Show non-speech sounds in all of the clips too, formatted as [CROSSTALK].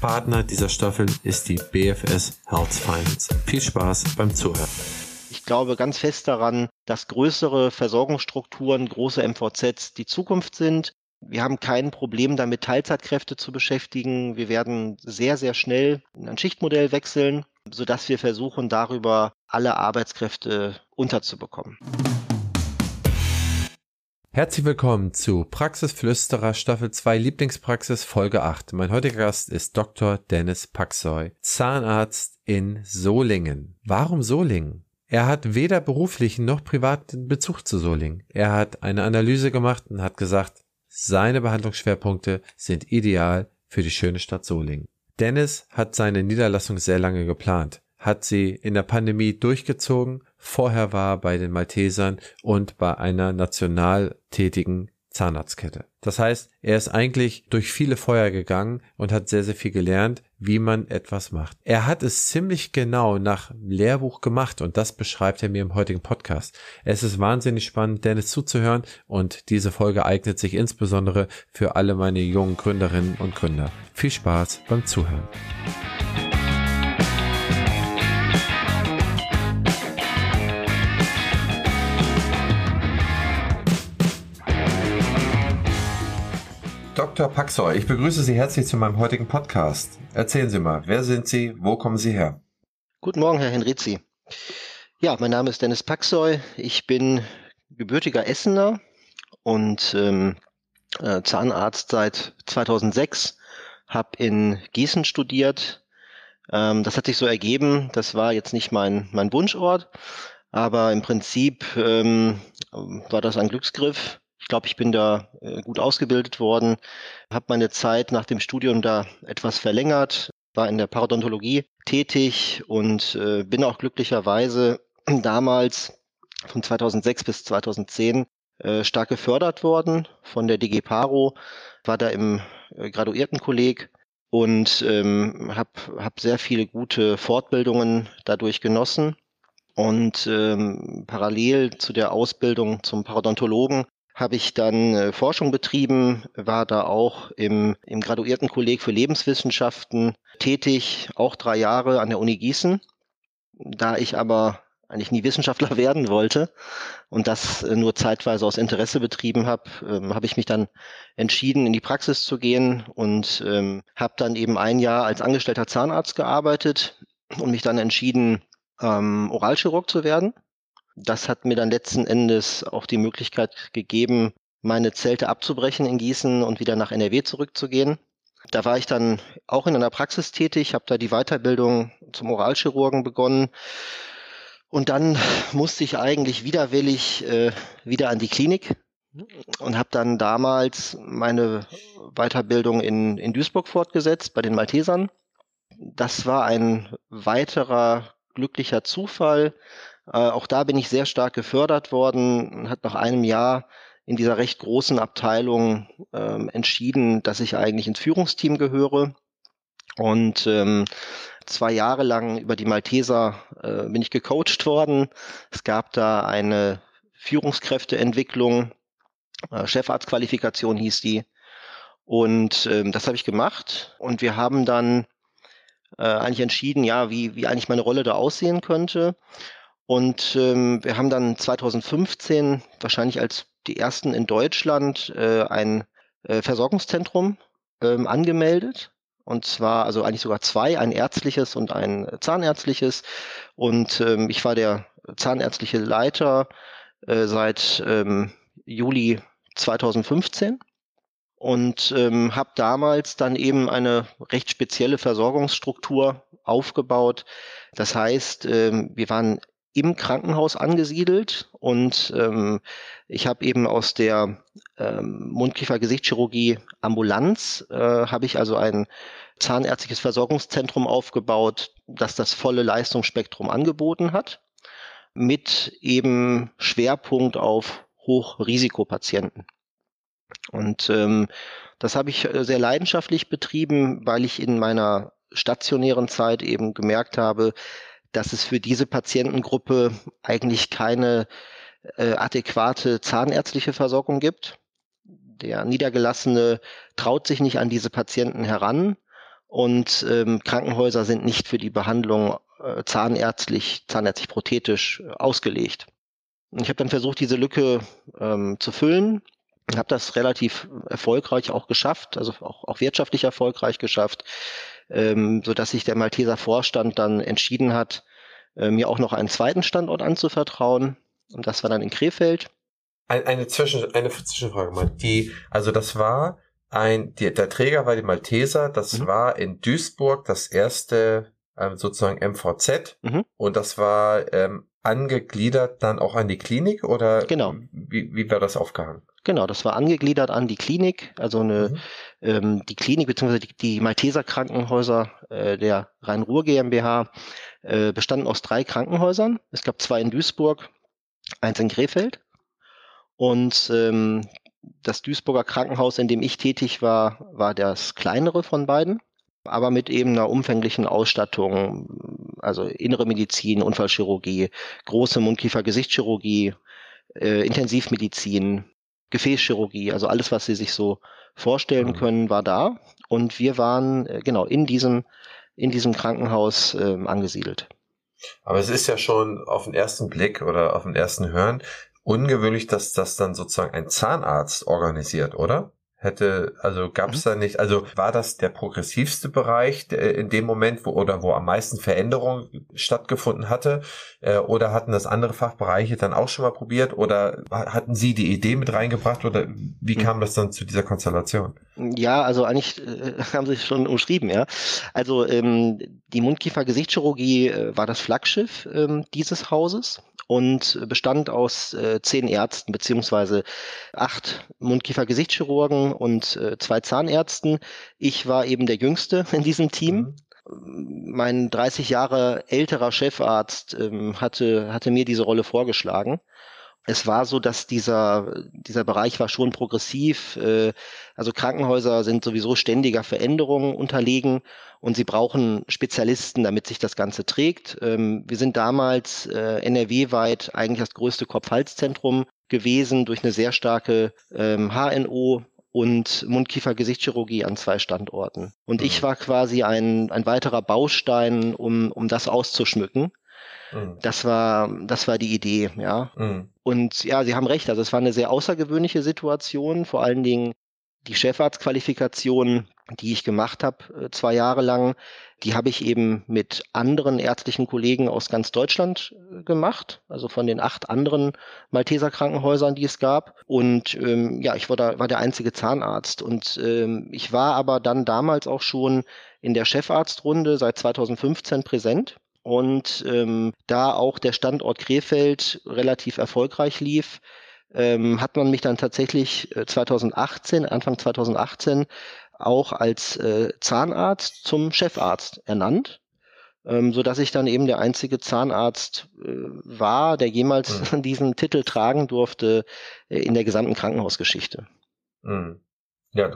Partner dieser Staffel ist die BFS Health Finance. Viel Spaß beim Zuhören. Ich glaube ganz fest daran, dass größere Versorgungsstrukturen, große MVZs die Zukunft sind. Wir haben kein Problem damit, Teilzeitkräfte zu beschäftigen. Wir werden sehr, sehr schnell in ein Schichtmodell wechseln, sodass wir versuchen, darüber alle Arbeitskräfte unterzubekommen. Herzlich willkommen zu Praxisflüsterer Staffel 2 Lieblingspraxis Folge 8. Mein heutiger Gast ist Dr. Dennis Paxoy, Zahnarzt in Solingen. Warum Solingen? Er hat weder beruflichen noch privaten Bezug zu Solingen. Er hat eine Analyse gemacht und hat gesagt, seine Behandlungsschwerpunkte sind ideal für die schöne Stadt Solingen. Dennis hat seine Niederlassung sehr lange geplant hat sie in der Pandemie durchgezogen. Vorher war bei den Maltesern und bei einer national tätigen Zahnarztkette. Das heißt, er ist eigentlich durch viele Feuer gegangen und hat sehr, sehr viel gelernt, wie man etwas macht. Er hat es ziemlich genau nach Lehrbuch gemacht und das beschreibt er mir im heutigen Podcast. Es ist wahnsinnig spannend, Dennis zuzuhören und diese Folge eignet sich insbesondere für alle meine jungen Gründerinnen und Gründer. Viel Spaß beim Zuhören. Dr. Paxoy, ich begrüße Sie herzlich zu meinem heutigen Podcast. Erzählen Sie mal, wer sind Sie, wo kommen Sie her? Guten Morgen, Herr Henrizi. Ja, mein Name ist Dennis Paxoy. Ich bin gebürtiger Essener und ähm, äh, Zahnarzt seit 2006, habe in Gießen studiert. Ähm, das hat sich so ergeben, das war jetzt nicht mein, mein Wunschort, aber im Prinzip ähm, war das ein Glücksgriff ich glaube, ich bin da äh, gut ausgebildet worden, habe meine Zeit nach dem Studium da etwas verlängert, war in der Parodontologie tätig und äh, bin auch glücklicherweise [CLEARS THROAT] damals von 2006 bis 2010 äh, stark gefördert worden von der DG Paro, war da im Graduiertenkolleg und ähm, habe hab sehr viele gute Fortbildungen dadurch genossen. Und ähm, parallel zu der Ausbildung zum Parodontologen habe ich dann äh, Forschung betrieben, war da auch im, im Graduiertenkolleg für Lebenswissenschaften tätig, auch drei Jahre an der Uni Gießen. Da ich aber eigentlich nie Wissenschaftler [LAUGHS] werden wollte und das äh, nur zeitweise aus Interesse betrieben habe, ähm, habe ich mich dann entschieden, in die Praxis zu gehen und ähm, habe dann eben ein Jahr als angestellter Zahnarzt gearbeitet und mich dann entschieden, ähm, Oralchirurg zu werden das hat mir dann letzten Endes auch die Möglichkeit gegeben, meine Zelte abzubrechen in Gießen und wieder nach NRW zurückzugehen. Da war ich dann auch in einer Praxis tätig, habe da die Weiterbildung zum Oralchirurgen begonnen. Und dann musste ich eigentlich widerwillig äh, wieder an die Klinik und habe dann damals meine Weiterbildung in, in Duisburg fortgesetzt bei den Maltesern. Das war ein weiterer glücklicher Zufall, äh, auch da bin ich sehr stark gefördert worden, hat nach einem Jahr in dieser recht großen Abteilung ähm, entschieden, dass ich eigentlich ins Führungsteam gehöre. Und ähm, zwei Jahre lang über die Malteser äh, bin ich gecoacht worden. Es gab da eine Führungskräfteentwicklung, äh, Chefarztqualifikation hieß die. Und ähm, das habe ich gemacht. Und wir haben dann äh, eigentlich entschieden, ja, wie, wie eigentlich meine Rolle da aussehen könnte. Und ähm, wir haben dann 2015 wahrscheinlich als die ersten in Deutschland äh, ein äh, Versorgungszentrum ähm, angemeldet. Und zwar, also eigentlich sogar zwei, ein ärztliches und ein zahnärztliches. Und ähm, ich war der zahnärztliche Leiter äh, seit ähm, Juli 2015 und ähm, habe damals dann eben eine recht spezielle Versorgungsstruktur aufgebaut. Das heißt, ähm, wir waren im Krankenhaus angesiedelt und ähm, ich habe eben aus der ähm, Mundkiefer-Gesichtschirurgie Ambulanz äh, habe ich also ein zahnärztliches Versorgungszentrum aufgebaut, das das volle Leistungsspektrum angeboten hat. mit eben Schwerpunkt auf Hochrisikopatienten. Und ähm, das habe ich äh, sehr leidenschaftlich betrieben, weil ich in meiner stationären Zeit eben gemerkt habe, dass es für diese Patientengruppe eigentlich keine äh, adäquate zahnärztliche Versorgung gibt. Der Niedergelassene traut sich nicht an diese Patienten heran und ähm, Krankenhäuser sind nicht für die Behandlung äh, zahnärztlich, zahnärztlich prothetisch äh, ausgelegt. Ich habe dann versucht, diese Lücke ähm, zu füllen habe das relativ erfolgreich auch geschafft, also auch, auch wirtschaftlich erfolgreich geschafft, ähm, so dass sich der Malteser Vorstand dann entschieden hat, äh, mir auch noch einen zweiten Standort anzuvertrauen. Und das war dann in Krefeld. Eine, eine, Zwischen, eine Zwischenfrage mal. Die, also das war ein, die, der Träger war die Malteser, das mhm. war in Duisburg das erste ähm, sozusagen MVZ mhm. und das war ähm, angegliedert dann auch an die Klinik oder genau. wie, wie war das aufgehangen? Genau, das war angegliedert an die Klinik, also eine, mhm. Ähm, die Klinik bzw. Die, die Malteser Krankenhäuser äh, der Rhein-Ruhr GmbH äh, bestanden aus drei Krankenhäusern. Es gab zwei in Duisburg, eins in Krefeld. Und ähm, das Duisburger Krankenhaus, in dem ich tätig war, war das kleinere von beiden, aber mit eben einer umfänglichen Ausstattung, also innere Medizin, Unfallchirurgie, große Mundkiefer-Gesichtschirurgie, äh, Intensivmedizin, Gefäßchirurgie, also alles, was Sie sich so vorstellen mhm. können, war da. Und wir waren äh, genau in diesem, in diesem Krankenhaus äh, angesiedelt. Aber es ist ja schon auf den ersten Blick oder auf den ersten Hören ungewöhnlich, dass das dann sozusagen ein Zahnarzt organisiert, oder? Hätte, also gab es mhm. da nicht, also war das der progressivste Bereich in dem Moment, wo oder wo am meisten Veränderung stattgefunden hatte, äh, oder hatten das andere Fachbereiche dann auch schon mal probiert, oder hatten Sie die Idee mit reingebracht, oder wie mhm. kam das dann zu dieser Konstellation? Ja, also eigentlich äh, [LAUGHS] haben Sie es schon umschrieben, ja. Also ähm, die Mundkiefer-Gesichtschirurgie äh, war das Flaggschiff ähm, dieses Hauses und bestand aus äh, zehn Ärzten beziehungsweise acht Mundkiefer-Gesichtschirurgen und äh, zwei Zahnärzten. Ich war eben der Jüngste [LAUGHS] in diesem Team. Mhm. Mein 30 Jahre älterer Chefarzt ähm, hatte, hatte mir diese Rolle vorgeschlagen es war so, dass dieser, dieser Bereich war schon progressiv. Äh, also Krankenhäuser sind sowieso ständiger Veränderungen unterlegen und sie brauchen Spezialisten, damit sich das Ganze trägt. Ähm, wir sind damals äh, NRW-weit eigentlich das größte Kopf-Hals-Zentrum gewesen durch eine sehr starke ähm, HNO und Mundkiefer-Gesichtschirurgie an zwei Standorten. Und ich mhm. war quasi ein, ein weiterer Baustein, um, um das auszuschmücken. Mhm. Das war, das war die Idee, ja. Mhm. Und ja, Sie haben recht, also es war eine sehr außergewöhnliche Situation, vor allen Dingen die Chefarztqualifikation, die ich gemacht habe, äh, zwei Jahre lang, die habe ich eben mit anderen ärztlichen Kollegen aus ganz Deutschland äh, gemacht, also von den acht anderen Malteser Krankenhäusern, die es gab. Und ähm, ja, ich war, da, war der einzige Zahnarzt. Und ähm, ich war aber dann damals auch schon in der Chefarztrunde seit 2015 präsent und ähm, da auch der Standort Krefeld relativ erfolgreich lief, ähm, hat man mich dann tatsächlich 2018, äh, Anfang 2018, auch als äh, Zahnarzt zum Chefarzt ernannt, ähm, so dass ich dann eben der einzige Zahnarzt äh, war, der jemals mhm. [LAUGHS] diesen Titel tragen durfte äh, in der gesamten Krankenhausgeschichte. Mhm. Ja,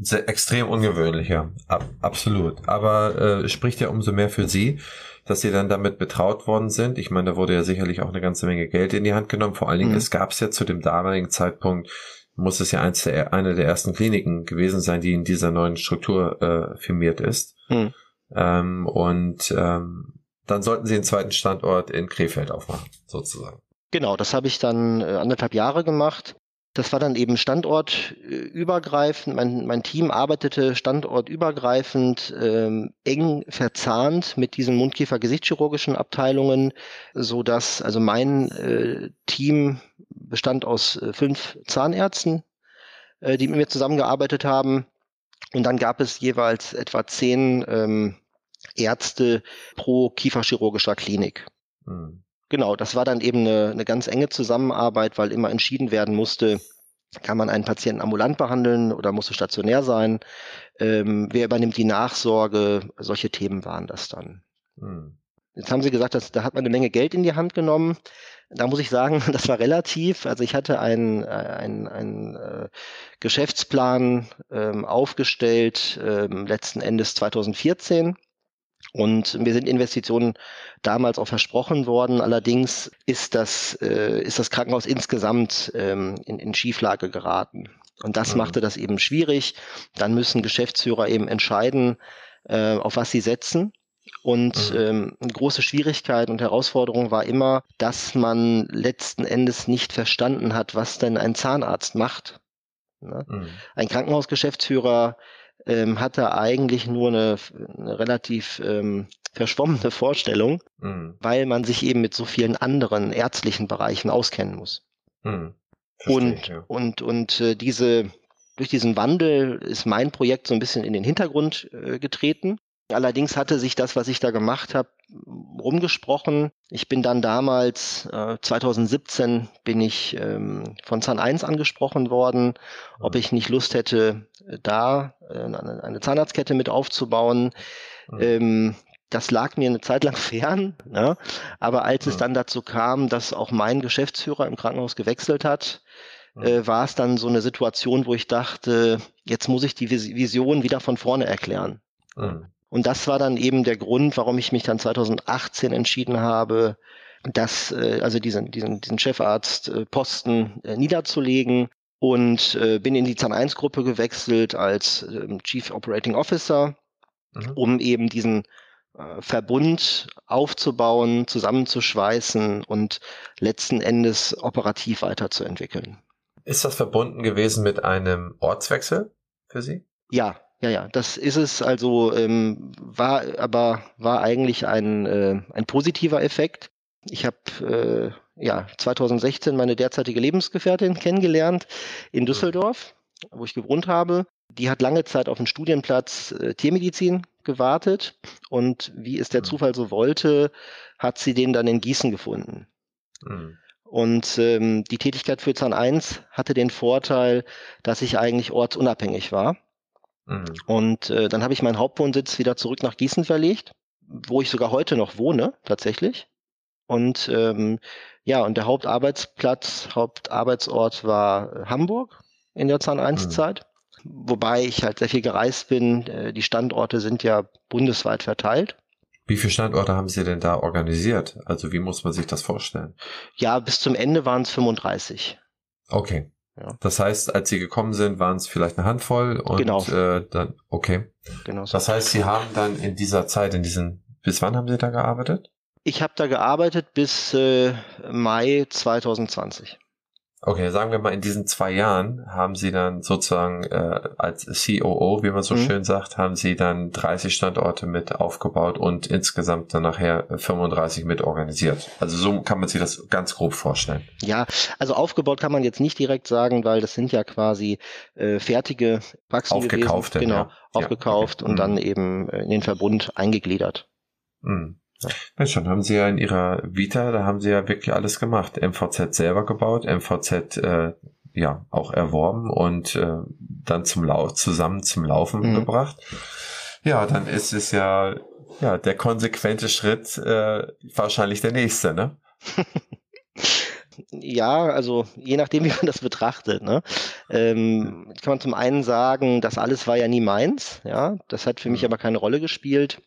sehr, extrem ungewöhnlich, ja. Ab, absolut. Aber äh, spricht ja umso mehr für Sie, dass Sie dann damit betraut worden sind. Ich meine, da wurde ja sicherlich auch eine ganze Menge Geld in die Hand genommen. Vor allen Dingen, mhm. es gab es ja zu dem damaligen Zeitpunkt, muss es ja eins der, eine der ersten Kliniken gewesen sein, die in dieser neuen Struktur äh, firmiert ist. Mhm. Ähm, und ähm, dann sollten Sie einen zweiten Standort in Krefeld aufmachen, sozusagen. Genau, das habe ich dann äh, anderthalb Jahre gemacht. Das war dann eben standortübergreifend. Mein, mein Team arbeitete standortübergreifend ähm, eng verzahnt mit diesen Mundkiefer-Gesichtschirurgischen Abteilungen, so dass also mein äh, Team bestand aus äh, fünf Zahnärzten, äh, die mit mir zusammengearbeitet haben. Und dann gab es jeweils etwa zehn ähm, Ärzte pro kieferchirurgischer Klinik. Mhm. Genau, das war dann eben eine, eine ganz enge Zusammenarbeit, weil immer entschieden werden musste, kann man einen Patienten ambulant behandeln oder muss es stationär sein? Ähm, wer übernimmt die Nachsorge? Solche Themen waren das dann. Hm. Jetzt haben Sie gesagt, dass, da hat man eine Menge Geld in die Hand genommen. Da muss ich sagen, [LAUGHS] das war relativ. Also ich hatte einen, einen, einen äh, Geschäftsplan ähm, aufgestellt, ähm, letzten Endes 2014. Und mir sind Investitionen damals auch versprochen worden. Allerdings ist das, äh, ist das Krankenhaus insgesamt ähm, in, in Schieflage geraten. Und das mhm. machte das eben schwierig. Dann müssen Geschäftsführer eben entscheiden, äh, auf was sie setzen. Und mhm. ähm, eine große Schwierigkeit und Herausforderung war immer, dass man letzten Endes nicht verstanden hat, was denn ein Zahnarzt macht. Ne? Mhm. Ein Krankenhausgeschäftsführer ähm, hatte eigentlich nur eine, eine relativ ähm, verschwommene Vorstellung, mhm. weil man sich eben mit so vielen anderen ärztlichen Bereichen auskennen muss. Mhm. Und, ja. und, und äh, diese, durch diesen Wandel ist mein Projekt so ein bisschen in den Hintergrund äh, getreten. Allerdings hatte sich das, was ich da gemacht habe, rumgesprochen. Ich bin dann damals, äh, 2017, bin ich ähm, von Zahn 1 angesprochen worden, ob ich nicht Lust hätte, da äh, eine, Zahnarztkette mit aufzubauen. Mhm. Ähm, das lag mir eine Zeit lang [LAUGHS] fern, ne? aber als mhm. es dann dazu kam, dass auch mein Geschäftsführer im Krankenhaus gewechselt hat, mhm. äh, war es dann so eine Situation, wo ich dachte, jetzt muss ich die Vision wieder von vorne erklären. Mhm. Und das war dann eben der Grund, warum ich mich dann 2018 entschieden habe, das, äh, also diesen, diesen, diesen Chefarztposten äh, niederzulegen und äh, bin in die Zahn 1 Gruppe gewechselt als ähm, Chief Operating Officer, mhm. um eben diesen äh, Verbund aufzubauen, zusammenzuschweißen und letzten Endes operativ weiterzuentwickeln. Ist das verbunden gewesen mit einem Ortswechsel für Sie? Ja, ja, ja, das ist es. Also ähm, war aber war eigentlich ein, äh, ein positiver Effekt. Ich habe äh, ja 2016 meine derzeitige Lebensgefährtin kennengelernt in Düsseldorf, wo ich gewohnt habe. Die hat lange Zeit auf einen Studienplatz äh, Tiermedizin gewartet und wie es der mhm. Zufall so wollte, hat sie den dann in Gießen gefunden. Mhm. Und ähm, die Tätigkeit für Zahn 1 hatte den Vorteil, dass ich eigentlich ortsunabhängig war. Mhm. Und äh, dann habe ich meinen Hauptwohnsitz wieder zurück nach Gießen verlegt, wo ich sogar heute noch wohne, tatsächlich. Und ähm, ja, und der Hauptarbeitsplatz, Hauptarbeitsort war Hamburg in der Zahn 1-Zeit. Mhm. Wobei ich halt sehr viel gereist bin. Äh, die Standorte sind ja bundesweit verteilt. Wie viele Standorte haben Sie denn da organisiert? Also wie muss man sich das vorstellen? Ja, bis zum Ende waren es 35. Okay. Ja. Das heißt, als Sie gekommen sind, waren es vielleicht eine Handvoll und genau. äh, dann, okay. Genau. So. Das heißt, Sie haben dann in dieser Zeit, in diesen, bis wann haben Sie da gearbeitet? Ich habe da gearbeitet bis äh, Mai 2020. Okay, sagen wir mal, in diesen zwei Jahren haben Sie dann sozusagen äh, als COO, wie man so mhm. schön sagt, haben Sie dann 30 Standorte mit aufgebaut und insgesamt dann nachher 35 mit organisiert. Also so kann man sich das ganz grob vorstellen. Ja, also aufgebaut kann man jetzt nicht direkt sagen, weil das sind ja quasi äh, fertige Praxen aufgekauft, gewesen. Genau, ja. aufgekauft ja, okay. und mhm. dann eben äh, in den Verbund eingegliedert. Mhm. Ja. schon, haben sie ja in ihrer Vita, da haben sie ja wirklich alles gemacht. MVZ selber gebaut, MVZ äh, ja auch erworben und äh, dann zum Lauf zusammen zum Laufen mhm. gebracht. Ja, dann ist es ja ja der konsequente Schritt äh, wahrscheinlich der nächste, ne? [LAUGHS] ja, also je nachdem, wie man das betrachtet. Ne? Ähm, kann man zum einen sagen, das alles war ja nie meins. Ja, das hat für mich mhm. aber keine Rolle gespielt.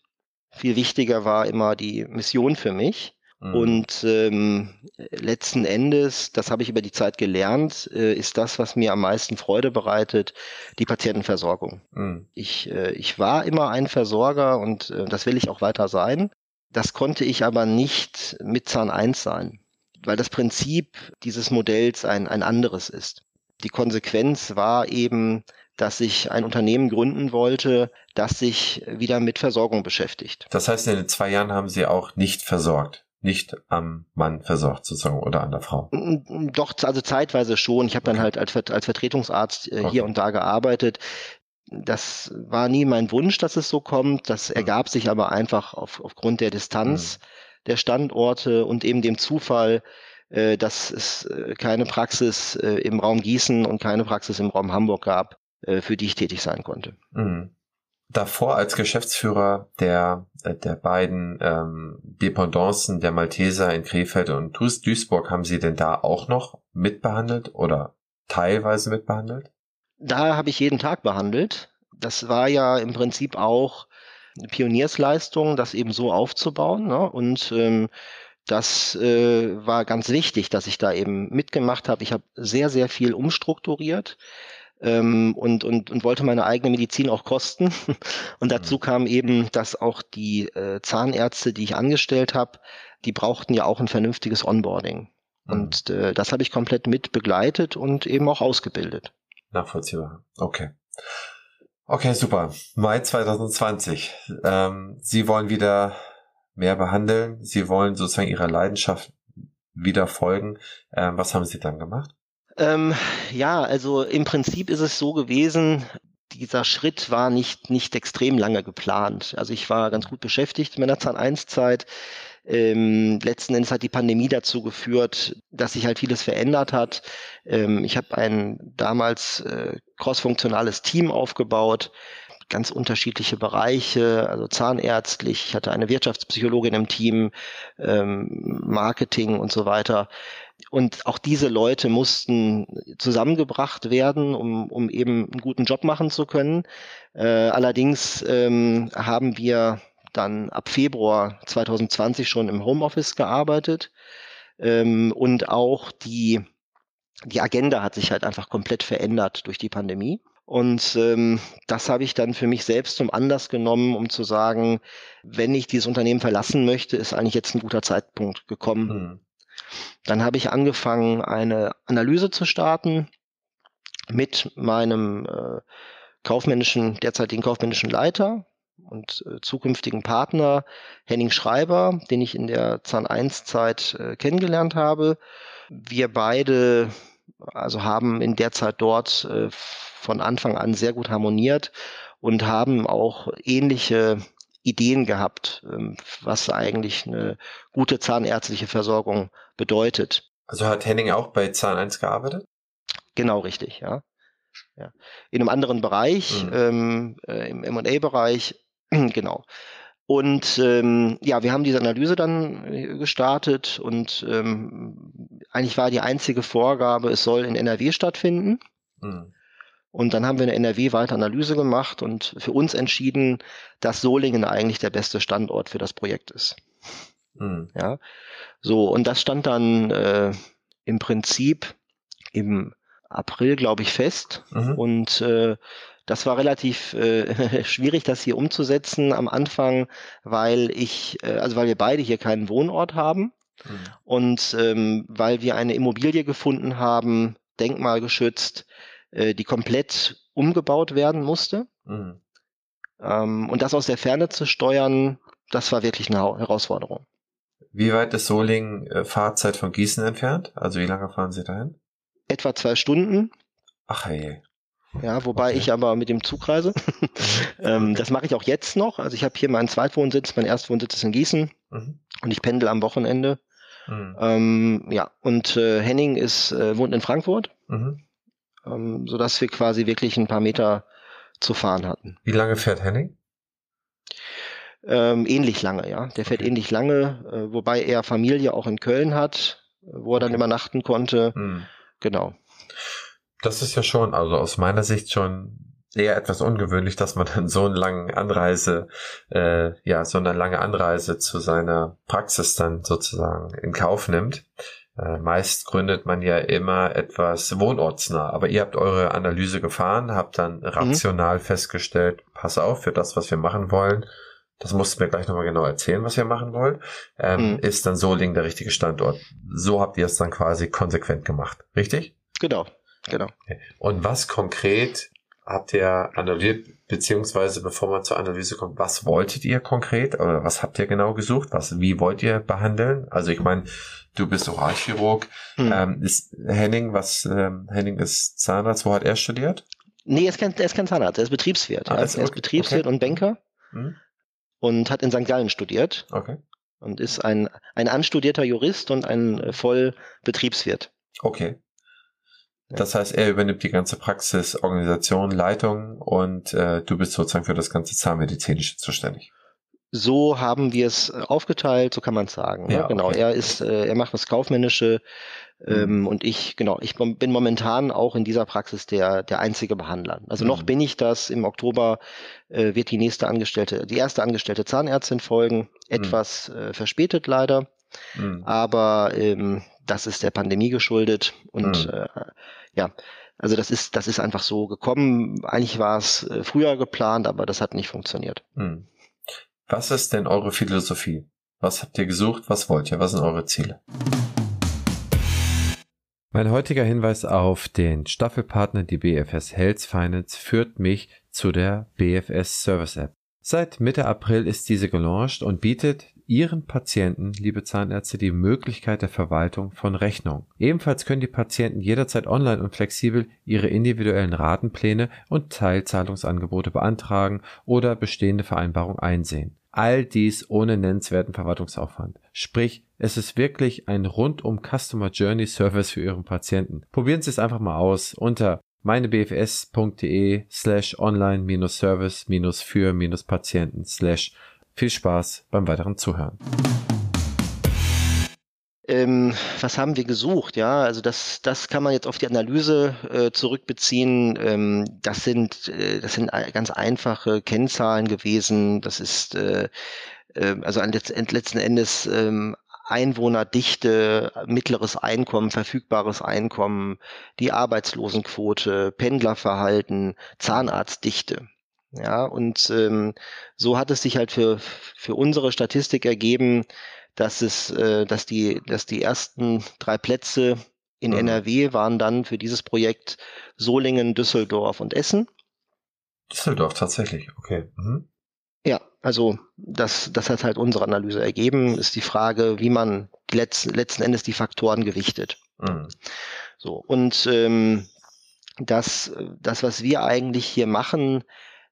Viel wichtiger war immer die Mission für mich. Mhm. Und ähm, letzten Endes, das habe ich über die Zeit gelernt, äh, ist das, was mir am meisten Freude bereitet, die Patientenversorgung. Mhm. Ich, äh, ich war immer ein Versorger und äh, das will ich auch weiter sein. Das konnte ich aber nicht mit Zahn 1 sein, weil das Prinzip dieses Modells ein, ein anderes ist. Die Konsequenz war eben, dass ich ein Unternehmen gründen wollte, das sich wieder mit Versorgung beschäftigt. Das heißt, in den zwei Jahren haben Sie auch nicht versorgt? Nicht am Mann versorgt sozusagen oder an der Frau? Doch, also zeitweise schon. Ich habe okay. dann halt als, als Vertretungsarzt äh, okay. hier und da gearbeitet. Das war nie mein Wunsch, dass es so kommt. Das mhm. ergab sich aber einfach auf, aufgrund der Distanz mhm. der Standorte und eben dem Zufall, äh, dass es äh, keine Praxis äh, im Raum Gießen und keine Praxis im Raum Hamburg gab. Äh, für die ich tätig sein konnte. Mhm. davor als Geschäftsführer der, äh, der beiden ähm, Dependancen der Malteser in Krefeld und Duisburg, haben Sie denn da auch noch mitbehandelt oder teilweise mitbehandelt? Da habe ich jeden Tag behandelt. Das war ja im Prinzip auch eine Pioniersleistung, das eben so aufzubauen. Ne? Und ähm, das äh, war ganz wichtig, dass ich da eben mitgemacht habe. Ich habe sehr, sehr viel umstrukturiert ähm, und, und, und wollte meine eigene Medizin auch kosten. [LAUGHS] und dazu mhm. kam eben, dass auch die äh, Zahnärzte, die ich angestellt habe, die brauchten ja auch ein vernünftiges Onboarding. Mhm. Und äh, das habe ich komplett mit begleitet und eben auch ausgebildet. Nachvollziehbar. Okay. Okay, super. Mai 2020. Ähm, Sie wollen wieder mehr behandeln. Sie wollen sozusagen Ihrer Leidenschaft wieder folgen. Ähm, was haben Sie dann gemacht? Ähm, ja, also im Prinzip ist es so gewesen, dieser Schritt war nicht, nicht extrem lange geplant. Also ich war ganz gut beschäftigt in meiner Zahn 1 Zeit. Ähm, letzten Endes hat die Pandemie dazu geführt, dass sich halt vieles verändert hat. Ähm, ich habe ein damals äh, crossfunktionales Team aufgebaut, ganz unterschiedliche Bereiche, also zahnärztlich. Ich hatte eine Wirtschaftspsychologin im Team, ähm, Marketing und so weiter. Und auch diese Leute mussten zusammengebracht werden, um, um eben einen guten Job machen zu können. Äh, allerdings ähm, haben wir dann ab Februar 2020 schon im Homeoffice gearbeitet. Ähm, und auch die, die Agenda hat sich halt einfach komplett verändert durch die Pandemie. Und ähm, das habe ich dann für mich selbst zum Anlass genommen, um zu sagen, wenn ich dieses Unternehmen verlassen möchte, ist eigentlich jetzt ein guter Zeitpunkt gekommen. Mhm. Dann habe ich angefangen, eine Analyse zu starten mit meinem äh, kaufmännischen, derzeitigen kaufmännischen Leiter, und äh, zukünftigen Partner Henning Schreiber, den ich in der Zahn 1 Zeit äh, kennengelernt habe. Wir beide also haben in der Zeit dort äh, von Anfang an sehr gut harmoniert und haben auch ähnliche Ideen gehabt, ähm, was eigentlich eine gute zahnärztliche Versorgung bedeutet. Also hat Henning auch bei Zahn 1 gearbeitet? Genau richtig, ja. ja. In einem anderen Bereich, mhm. ähm, äh, im M&A-Bereich, [CLEARS THROAT] genau. Und ähm, ja, wir haben diese Analyse dann äh, gestartet und ähm, eigentlich war die einzige Vorgabe, es soll in NRW stattfinden. Mhm. Und dann haben wir eine NRW-weite Analyse gemacht und für uns entschieden, dass Solingen eigentlich der beste Standort für das Projekt ist. Mhm. Ja, so und das stand dann äh, im Prinzip im April, glaube ich, fest. Mhm. Und äh, das war relativ äh, [LAUGHS] schwierig, das hier umzusetzen am Anfang, weil ich, äh, also weil wir beide hier keinen Wohnort haben mhm. und ähm, weil wir eine Immobilie gefunden haben, denkmalgeschützt, äh, die komplett umgebaut werden musste. Mhm. Ähm, und das aus der Ferne zu steuern, das war wirklich eine Herausforderung. Wie weit ist Solingen äh, Fahrzeit von Gießen entfernt? Also wie lange fahren Sie dahin? Etwa zwei Stunden. Ach hey. Ja, wobei okay. ich aber mit dem Zug reise. [LAUGHS] Mhm. [LAUGHS] ähm, das mache ich auch jetzt noch. Also ich habe hier meinen Zweitwohnsitz, mein Erstwohnsitz ist in Gießen mhm. und ich pendel am Wochenende. Mhm. Ähm, ja, und äh, Henning ist, äh, wohnt in Frankfurt, mhm. ähm, sodass wir quasi wirklich ein paar Meter zu fahren hatten. Wie lange fährt Henning? Ähm, ähnlich lange, ja. Der fährt okay. ähnlich lange, äh, wobei er Familie auch in Köln hat, wo er dann übernachten konnte. Mhm. Genau. Das ist ja schon, also aus meiner Sicht schon eher etwas ungewöhnlich, dass man dann so eine lange Anreise, äh, ja, so eine lange Anreise zu seiner Praxis dann sozusagen in Kauf nimmt. Äh, meist gründet man ja immer etwas wohnortsnah, aber ihr habt eure Analyse gefahren, habt dann mhm. rational mhm. festgestellt, pass auf, für das, was wir machen wollen, das musst du mir gleich nochmal genau erzählen, was ihr machen wollt, ähm, mhm. ist dann Solingen der richtige Standort. So habt ihr es dann quasi konsequent gemacht, richtig? Genau, Genau. Und was konkret habt ihr analysiert, beziehungsweise bevor man zur Analyse kommt, was wolltet ihr konkret oder was habt ihr genau gesucht? Was, wie wollt ihr behandeln? Also ich meine, du bist Oralchirurg. Hm. Ähm, ist Henning, was ähm, Henning ist Zahnarzt, wo hat er studiert? Nee, er ist kein, er ist kein Zahnarzt, er ist Betriebswirt. Ah, ja. ist, er ist Betriebswirt okay. und Banker hm. Und hat in St. Gallen studiert. Okay. Und ist ein, ein anstudierter Jurist und ein äh, Vollbetriebswirt. Okay. Das heißt, er übernimmt die ganze Praxis, Organisation, Leitung und äh, du bist sozusagen für das ganze Zahnmedizinische zuständig. So haben wir es aufgeteilt, so kann man es sagen. Ne? Ja, Genau, okay. er ist, äh, er macht das Kaufmännische ähm, mhm. und ich, genau, ich bin momentan auch in dieser Praxis der, der einzige Behandler. Also mhm. noch bin ich das. Im Oktober äh, wird die nächste Angestellte, die erste angestellte Zahnärztin folgen. Mhm. Etwas mhm. äh, verspätet leider. Mhm. Aber ähm, das ist der Pandemie geschuldet und äh, ja, also das ist, das ist einfach so gekommen. Eigentlich war es äh, früher geplant, aber das hat nicht funktioniert. Mhm. Was ist denn eure Philosophie? Was habt ihr gesucht? Was wollt ihr? Was sind eure Ziele? Mein heutiger Hinweis auf den Staffelpartner, die BFS Health Finance, führt mich zu der BFS Service App. Seit Mitte April ist diese gelauncht und bietet Ihren Patienten, liebe Zahnärzte, die Möglichkeit der Verwaltung von Rechnungen. Ebenfalls können die Patienten jederzeit online und flexibel ihre individuellen Ratenpläne und Teilzahlungsangebote beantragen oder bestehende Vereinbarungen einsehen. All dies ohne nennenswerten Verwaltungsaufwand. Sprich, es ist wirklich ein rundum Customer Journey Service für Ihren Patienten. Probieren Sie es einfach mal aus unter meinebfs.de slash online-service-für-patienten slash viel Spaß beim weiteren Zuhören. Ähm, was haben wir gesucht? Ja, also das, das kann man jetzt auf die Analyse äh, zurückbeziehen. Ähm, das sind, äh, das sind ganz einfache Kennzahlen gewesen. Das ist äh, äh also letzten Endes ähm, Einwohnerdichte, mittleres Einkommen, verfügbares Einkommen, die Arbeitslosenquote, Pendlerverhalten, Zahnarztdichte. Ja, und ähm, so hat es sich halt für, für unsere Statistik ergeben, dass es, äh, dass die, dass die ersten drei Plätze in mhm. NRW waren dann für dieses Projekt Solingen, Düsseldorf und Essen. Düsseldorf tatsächlich, okay. Mhm. Ja, also das, das hat halt unsere Analyse ergeben, ist die Frage, wie man letzten, letzten Endes die Faktoren gewichtet. Mhm. So, und ähm, das, das, was wir eigentlich hier machen,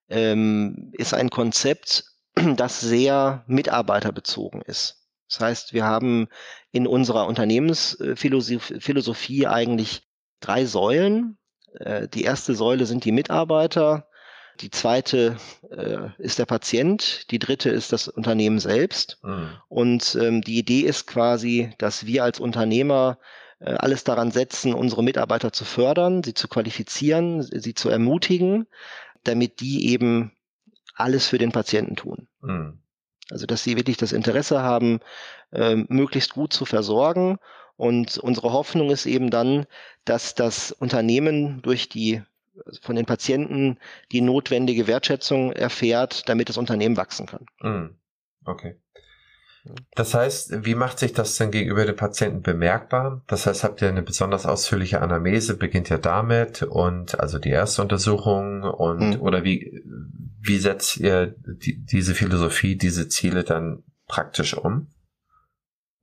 ähm, ist ein Konzept, [CLEARS THROAT] das sehr mitarbeiterbezogen ist. Das heißt, wir haben in unserer Unternehmensphilosophie eigentlich drei Säulen. Äh, die erste Säule sind die Mitarbeiter, die zweite äh, ist der Patient, die dritte ist das Unternehmen selbst. Mhm. Und ähm, die Idee ist quasi, dass wir als Unternehmer äh, alles daran setzen, unsere Mitarbeiter zu fördern, sie zu qualifizieren, sie zu ermutigen, damit die eben alles für den Patienten tun. Mhm. Also dass sie wirklich das Interesse haben, äh, möglichst gut zu versorgen. Und unsere Hoffnung ist eben dann, dass das Unternehmen durch die von den Patienten die notwendige Wertschätzung erfährt, damit das Unternehmen wachsen kann. Mhm. Okay. Das heißt, wie macht sich das denn gegenüber den Patienten bemerkbar? Das heißt, habt ihr eine besonders ausführliche Anamnese, beginnt ja damit und also die erste Untersuchung und mhm. oder wie, wie setzt ihr die, diese Philosophie, diese Ziele dann praktisch um?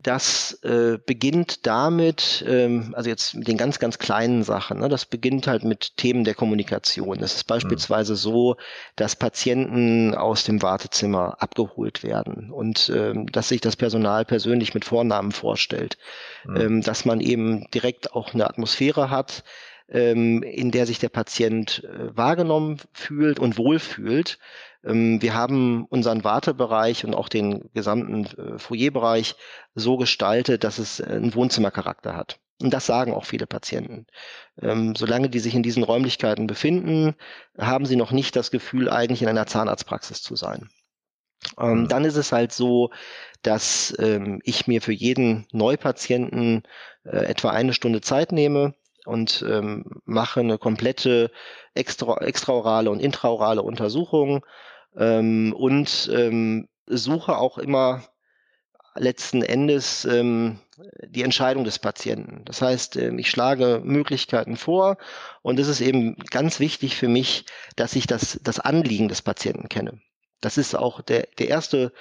Das äh, beginnt damit, ähm, also jetzt mit den ganz, ganz kleinen Sachen, ne, das beginnt halt mit Themen der Kommunikation. Es ist beispielsweise mhm. so, dass Patienten aus dem Wartezimmer abgeholt werden und ähm, dass sich das Personal persönlich mit Vornamen vorstellt, mhm. ähm, dass man eben direkt auch eine Atmosphäre hat, ähm, in der sich der Patient äh, wahrgenommen fühlt und wohlfühlt. Ähm, wir haben unseren Wartebereich und auch den gesamten äh, Foyerbereich so gestaltet, dass es einen Wohnzimmercharakter hat. Und das sagen auch viele Patienten. Ähm, solange die sich in diesen Räumlichkeiten befinden, haben sie noch nicht das Gefühl, eigentlich in einer Zahnarztpraxis zu sein. Ähm, mhm. Dann ist es halt so, dass ähm, ich mir für jeden Neupatienten äh, etwa eine Stunde Zeit nehme, und ähm, mache eine komplette extra, extraorale und intraorale Untersuchung ähm, und ähm, suche auch immer letzten Endes ähm, die Entscheidung des Patienten. Das heißt, ähm, ich schlage Möglichkeiten vor und es ist eben ganz wichtig für mich, dass ich das, das Anliegen des Patienten kenne. Das ist auch der, der erste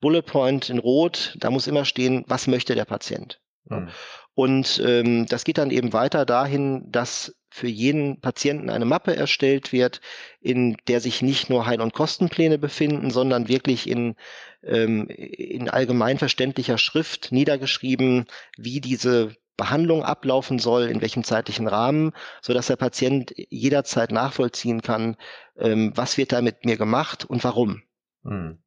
Bullet Point in Rot. Da muss immer stehen, was möchte der Patient. Mhm. Und ähm, das geht dann eben weiter dahin, dass für jeden Patienten eine Mappe erstellt wird, in der sich nicht nur Heil- und Kostenpläne befinden, sondern wirklich in, ähm, in allgemein verständlicher Schrift niedergeschrieben, wie diese Behandlung ablaufen soll, in welchem zeitlichen Rahmen, so dass der Patient jederzeit nachvollziehen kann, ähm, was wird da mit mir gemacht und warum. Hm.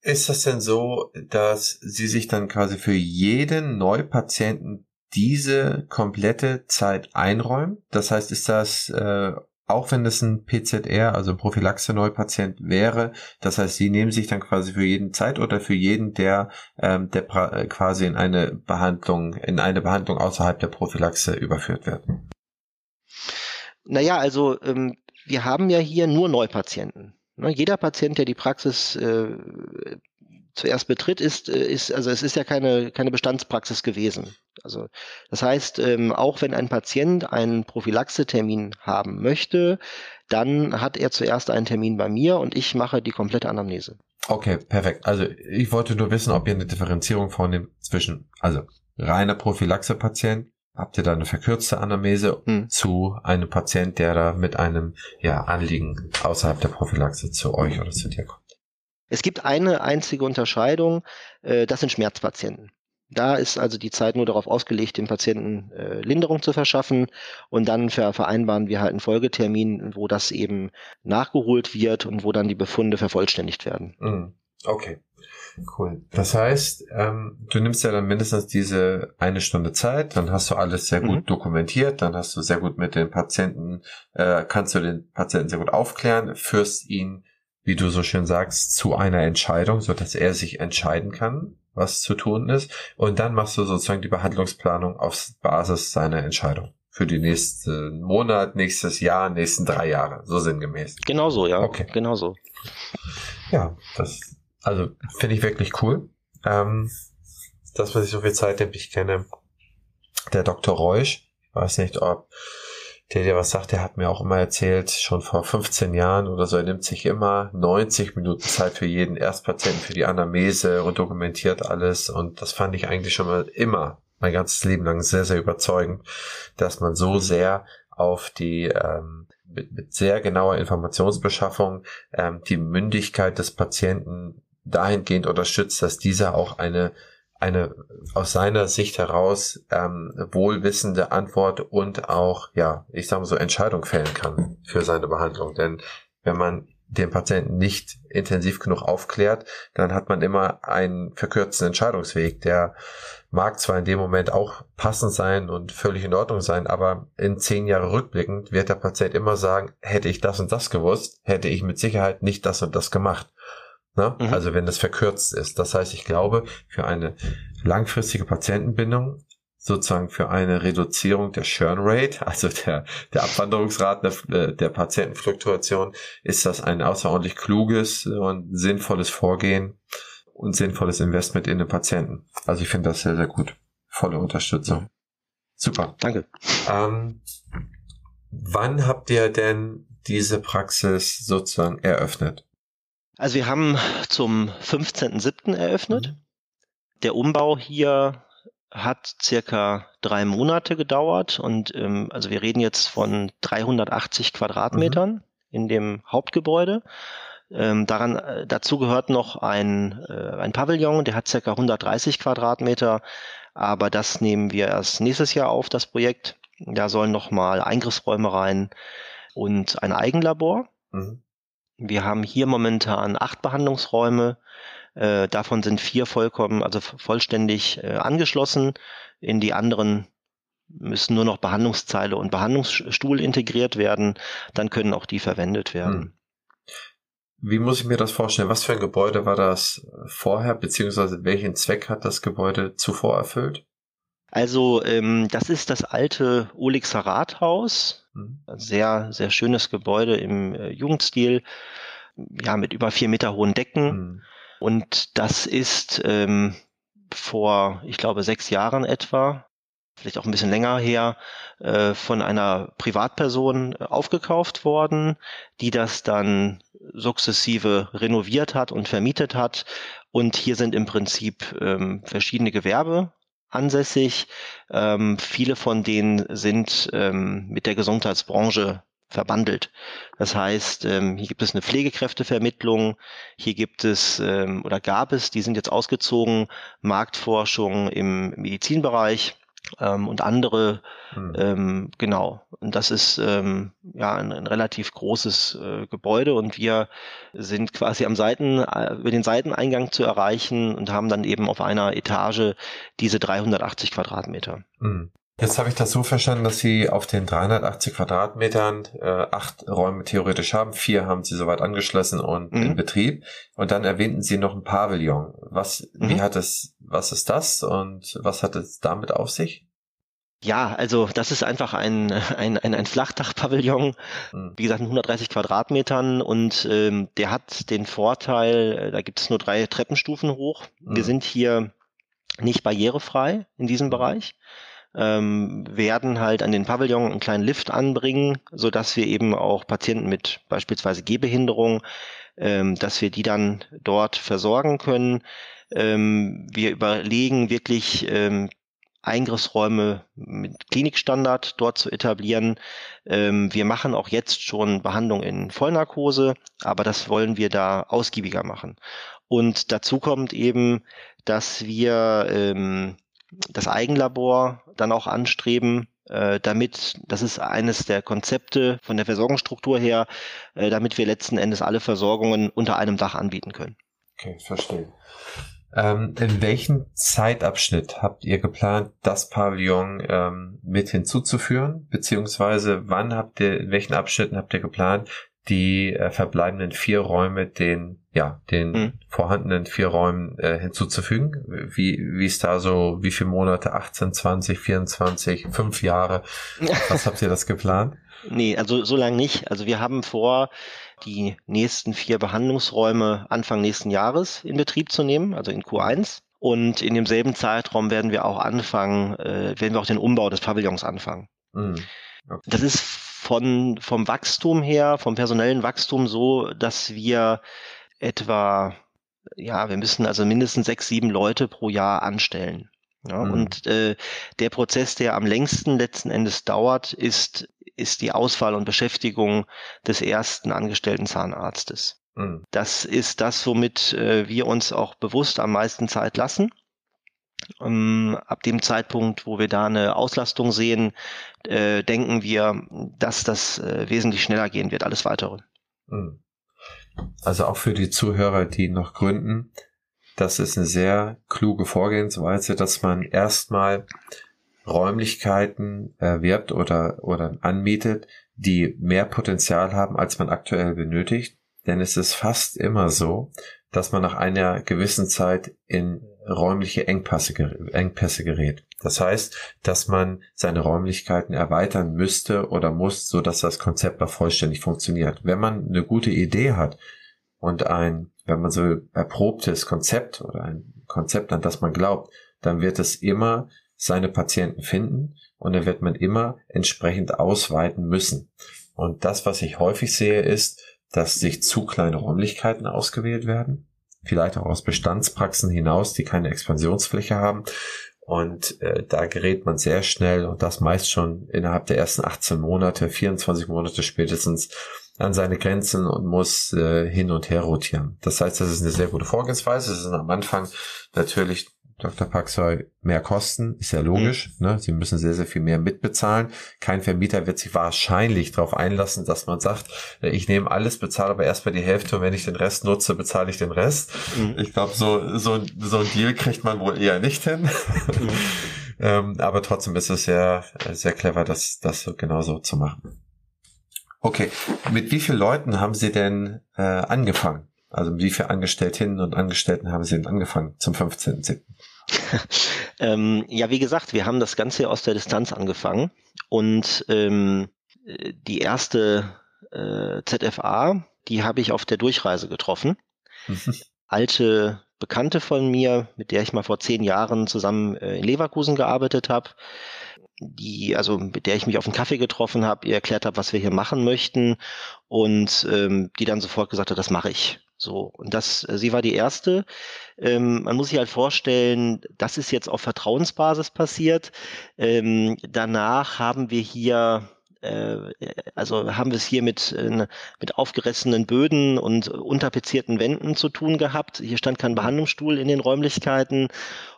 Ist das denn so, dass Sie sich dann quasi für jeden Neupatienten diese komplette Zeit einräumen? Das heißt, ist das äh, auch wenn es ein PZR, also ein Prophylaxe-Neupatient wäre, das heißt, Sie nehmen sich dann quasi für jeden Zeit oder für jeden, der, ähm, der äh, quasi in eine Behandlung, in eine Behandlung außerhalb der Prophylaxe überführt wird. Naja, also ähm, wir haben ja hier nur Neupatienten. Ne? Jeder Patient, der die Praxis äh, zuerst betritt, ist, äh, ist, also es ist ja keine, keine Bestandspraxis gewesen. Also das heißt, ähm, auch wenn ein Patient einen Prophylaxetermin haben möchte, dann hat er zuerst einen Termin bei mir und ich mache die komplette Anamnese. Okay, perfekt. Also ich wollte nur wissen, ob ihr eine Differenzierung vornehmt zwischen, also reiner Prophylaxe-Patient, habt ihr da eine verkürzte Anamnese hm. zu einem Patient, der da mit einem ja, Anliegen außerhalb der Prophylaxe zu euch oder zu dir kommt? Es gibt eine einzige Unterscheidung, äh, das sind Schmerzpatienten. Da ist also die Zeit nur darauf ausgelegt, dem Patienten äh, Linderung zu verschaffen und dann ver vereinbaren wir halt einen Folgetermin, wo das eben nachgeholt wird und wo dann die Befunde vervollständigt werden. Mhm. Okay, cool. Das heißt, ähm, du nimmst ja dann mindestens diese eine Stunde Zeit, dann hast du alles sehr gut mhm. dokumentiert, dann hast du sehr gut mit den Patienten, äh, kannst du den Patienten sehr gut aufklären, führst ihn wie du so schön sagst, zu einer Entscheidung, so dass er sich entscheiden kann, was zu tun ist. Und dann machst du sozusagen die Behandlungsplanung auf Basis seiner Entscheidung. Für die nächsten Monat, nächstes Jahr, nächsten drei Jahre, so sinngemäß. Genau so, ja. Okay. Genau so. Ja, das, also finde ich wirklich cool. Ähm, das, was ich so viel Zeit nimmt, ich kenne der Dr. Reusch, ich weiß nicht, ob der dir was sagt, der hat mir auch immer erzählt, schon vor 15 Jahren oder so, er nimmt sich immer 90 Minuten Zeit für jeden Erstpatienten, für die Anamnese und dokumentiert alles. Und das fand ich eigentlich schon mal immer mein ganzes Leben lang sehr, sehr überzeugend, dass man so sehr auf die ähm, mit, mit sehr genauer Informationsbeschaffung ähm, die Mündigkeit des Patienten dahingehend unterstützt, dass dieser auch eine eine aus seiner Sicht heraus ähm, wohlwissende Antwort und auch, ja, ich sage mal so, Entscheidung fällen kann für seine Behandlung. Denn wenn man den Patienten nicht intensiv genug aufklärt, dann hat man immer einen verkürzten Entscheidungsweg. Der mag zwar in dem Moment auch passend sein und völlig in Ordnung sein, aber in zehn Jahre rückblickend wird der Patient immer sagen, hätte ich das und das gewusst, hätte ich mit Sicherheit nicht das und das gemacht. Ne? Mhm. Also wenn das verkürzt ist. Das heißt, ich glaube, für eine langfristige Patientenbindung, sozusagen für eine Reduzierung der Churn Rate, also der, der Abwanderungsrate der, der Patientenfluktuation, ist das ein außerordentlich kluges und sinnvolles Vorgehen und sinnvolles Investment in den Patienten. Also ich finde das sehr, sehr gut. Volle Unterstützung. Super. Danke. Ähm, wann habt ihr denn diese Praxis sozusagen eröffnet? Also wir haben zum 15.07. eröffnet. Mhm. Der Umbau hier hat circa drei Monate gedauert und ähm, also wir reden jetzt von 380 Quadratmetern mhm. in dem Hauptgebäude. Ähm, daran, äh, dazu gehört noch ein, äh, ein Pavillon, der hat circa 130 Quadratmeter, aber das nehmen wir erst nächstes Jahr auf, das Projekt. Da sollen nochmal Eingriffsräume rein und ein Eigenlabor. Mhm. Wir haben hier momentan acht Behandlungsräume. Äh, davon sind vier vollkommen, also vollständig äh, angeschlossen. In die anderen müssen nur noch Behandlungszeile und Behandlungsstuhl integriert werden. Dann können auch die verwendet werden. Hm. Wie muss ich mir das vorstellen? Was für ein Gebäude war das vorher, beziehungsweise welchen Zweck hat das Gebäude zuvor erfüllt? Also ähm, das ist das alte Olixer Rathaus. Mhm. Sehr, sehr schönes Gebäude im äh, Jugendstil. Ja, mit über vier Meter hohen Decken. Mhm. Und das ist ähm, vor, ich glaube, sechs Jahren etwa, vielleicht auch ein bisschen länger her, äh, von einer Privatperson äh, aufgekauft worden, die das dann sukzessive renoviert hat und vermietet hat. Und hier sind im Prinzip ähm, verschiedene Gewerbe ansässig. Ähm, viele von denen sind ähm, mit der Gesundheitsbranche verbandelt. Das heißt, ähm, hier gibt es eine Pflegekräftevermittlung, hier gibt es ähm, oder gab es, die sind jetzt ausgezogen, Marktforschung im Medizinbereich. Ähm, und andere, mhm. ähm, genau. Und das ist ähm, ja ein, ein relativ großes äh, Gebäude und wir sind quasi am Seiten, äh, über den Seiteneingang zu erreichen und haben dann eben auf einer Etage diese 380 Quadratmeter. Mhm. Jetzt habe ich das so verstanden, dass Sie auf den 380 Quadratmetern äh, acht Räume theoretisch haben. Vier haben Sie soweit angeschlossen und mhm. in Betrieb. Und dann erwähnten Sie noch ein Pavillon. Was, mhm. wie hat es, was ist das und was hat es damit auf sich? Ja, also das ist einfach ein, [LAUGHS] ein, ein, ein Flachdach-Pavillon, mhm. wie gesagt, in 130 Quadratmetern und ähm, der hat den Vorteil, äh, da gibt es nur drei Treppenstufen hoch. Wir mhm. sind hier nicht barrierefrei in diesem mhm. Bereich ähm, werden halt an den Pavillon einen kleinen Lift anbringen, so dass wir eben auch Patienten mit beispielsweise Gehbehinderung, ähm, dass wir die dann dort versorgen können. Ähm, wir überlegen wirklich ähm, Eingriffsräume mit Klinikstandard dort zu etablieren. Ähm, wir machen auch jetzt schon Behandlung in Vollnarkose, aber das wollen wir da ausgiebiger machen. Und dazu kommt eben, dass wir ähm, das Eigenlabor dann auch anstreben, äh, damit, das ist eines der Konzepte von der Versorgungsstruktur her, äh, damit wir letzten Endes alle Versorgungen unter einem Dach anbieten können. Okay, verstehe. Ähm, in welchem Zeitabschnitt habt ihr geplant, das Pavillon ähm, mit hinzuzuführen? Beziehungsweise wann habt ihr, in welchen Abschnitten habt ihr geplant, die äh, verbleibenden vier Räume den, ja, den mhm. vorhandenen vier Räumen äh, hinzuzufügen. Wie, wie ist da so, wie viele Monate? 18, 20, 24, fünf Jahre? [LAUGHS] Was habt ihr das geplant? Nee, also so lange nicht. Also wir haben vor, die nächsten vier Behandlungsräume Anfang nächsten Jahres in Betrieb zu nehmen, also in Q1. Und in demselben Zeitraum werden wir auch anfangen, äh, werden wir auch den Umbau des Pavillons anfangen. Mhm. Okay. Das ist von, vom Wachstum her, vom personellen Wachstum so, dass wir etwa, ja, wir müssen also mindestens sechs, sieben Leute pro Jahr anstellen. Ja, mhm. Und äh, der Prozess, der am längsten letzten Endes dauert, ist, ist die Auswahl und Beschäftigung des ersten angestellten Zahnarztes. Mhm. Das ist das, womit äh, wir uns auch bewusst am meisten Zeit lassen. Ähm, ab dem Zeitpunkt, wo wir da eine Auslastung sehen, äh, denken wir, dass das äh, wesentlich schneller gehen wird, alles weitere. Hm. Also auch für die Zuhörer, die noch gründen, das ist eine sehr kluge Vorgehensweise, dass man erstmal Räumlichkeiten erwirbt oder, oder anmietet, die mehr Potenzial haben, als man aktuell benötigt. Denn es ist fast immer so, dass man nach einer gewissen Zeit in räumliche Engpässe, Engpässe gerät. Das heißt, dass man seine Räumlichkeiten erweitern müsste oder muss, so dass das Konzept auch vollständig funktioniert. Wenn man eine gute Idee hat und ein, wenn man so erprobtes Konzept oder ein Konzept, an das man glaubt, dann wird es immer seine Patienten finden und dann wird man immer entsprechend ausweiten müssen. Und das, was ich häufig sehe, ist, dass sich zu kleine Räumlichkeiten ausgewählt werden vielleicht auch aus Bestandspraxen hinaus, die keine Expansionsfläche haben. Und äh, da gerät man sehr schnell und das meist schon innerhalb der ersten 18 Monate, 24 Monate spätestens an seine Grenzen und muss äh, hin und her rotieren. Das heißt, das ist eine sehr gute Vorgehensweise. Es ist am Anfang natürlich Dr. Paxoy mehr Kosten, ist ja logisch. Mhm. Ne? Sie müssen sehr, sehr viel mehr mitbezahlen. Kein Vermieter wird sich wahrscheinlich darauf einlassen, dass man sagt, äh, ich nehme alles, bezahle aber erstmal die Hälfte und wenn ich den Rest nutze, bezahle ich den Rest. Mhm. Ich glaube, so, so, so ein Deal kriegt man wohl eher nicht hin. Mhm. [LAUGHS] ähm, aber trotzdem ist es sehr, sehr clever, das, das so genauso zu machen. Okay, mit wie vielen Leuten haben Sie denn äh, angefangen? Also mit wie vielen Angestellten und Angestellten haben Sie denn angefangen zum 15.07.? [LAUGHS] ähm, ja, wie gesagt, wir haben das Ganze aus der Distanz angefangen und ähm, die erste äh, ZFA, die habe ich auf der Durchreise getroffen. [LAUGHS] Alte Bekannte von mir, mit der ich mal vor zehn Jahren zusammen äh, in Leverkusen gearbeitet habe, die, also mit der ich mich auf einen Kaffee getroffen habe, ihr erklärt habe, was wir hier machen möchten und ähm, die dann sofort gesagt hat, das mache ich. So, und das, äh, sie war die erste. Ähm, man muss sich halt vorstellen, das ist jetzt auf Vertrauensbasis passiert. Ähm, danach haben wir hier also haben wir es hier mit, äh, mit aufgerissenen Böden und unterpizierten Wänden zu tun gehabt. Hier stand kein Behandlungsstuhl in den Räumlichkeiten.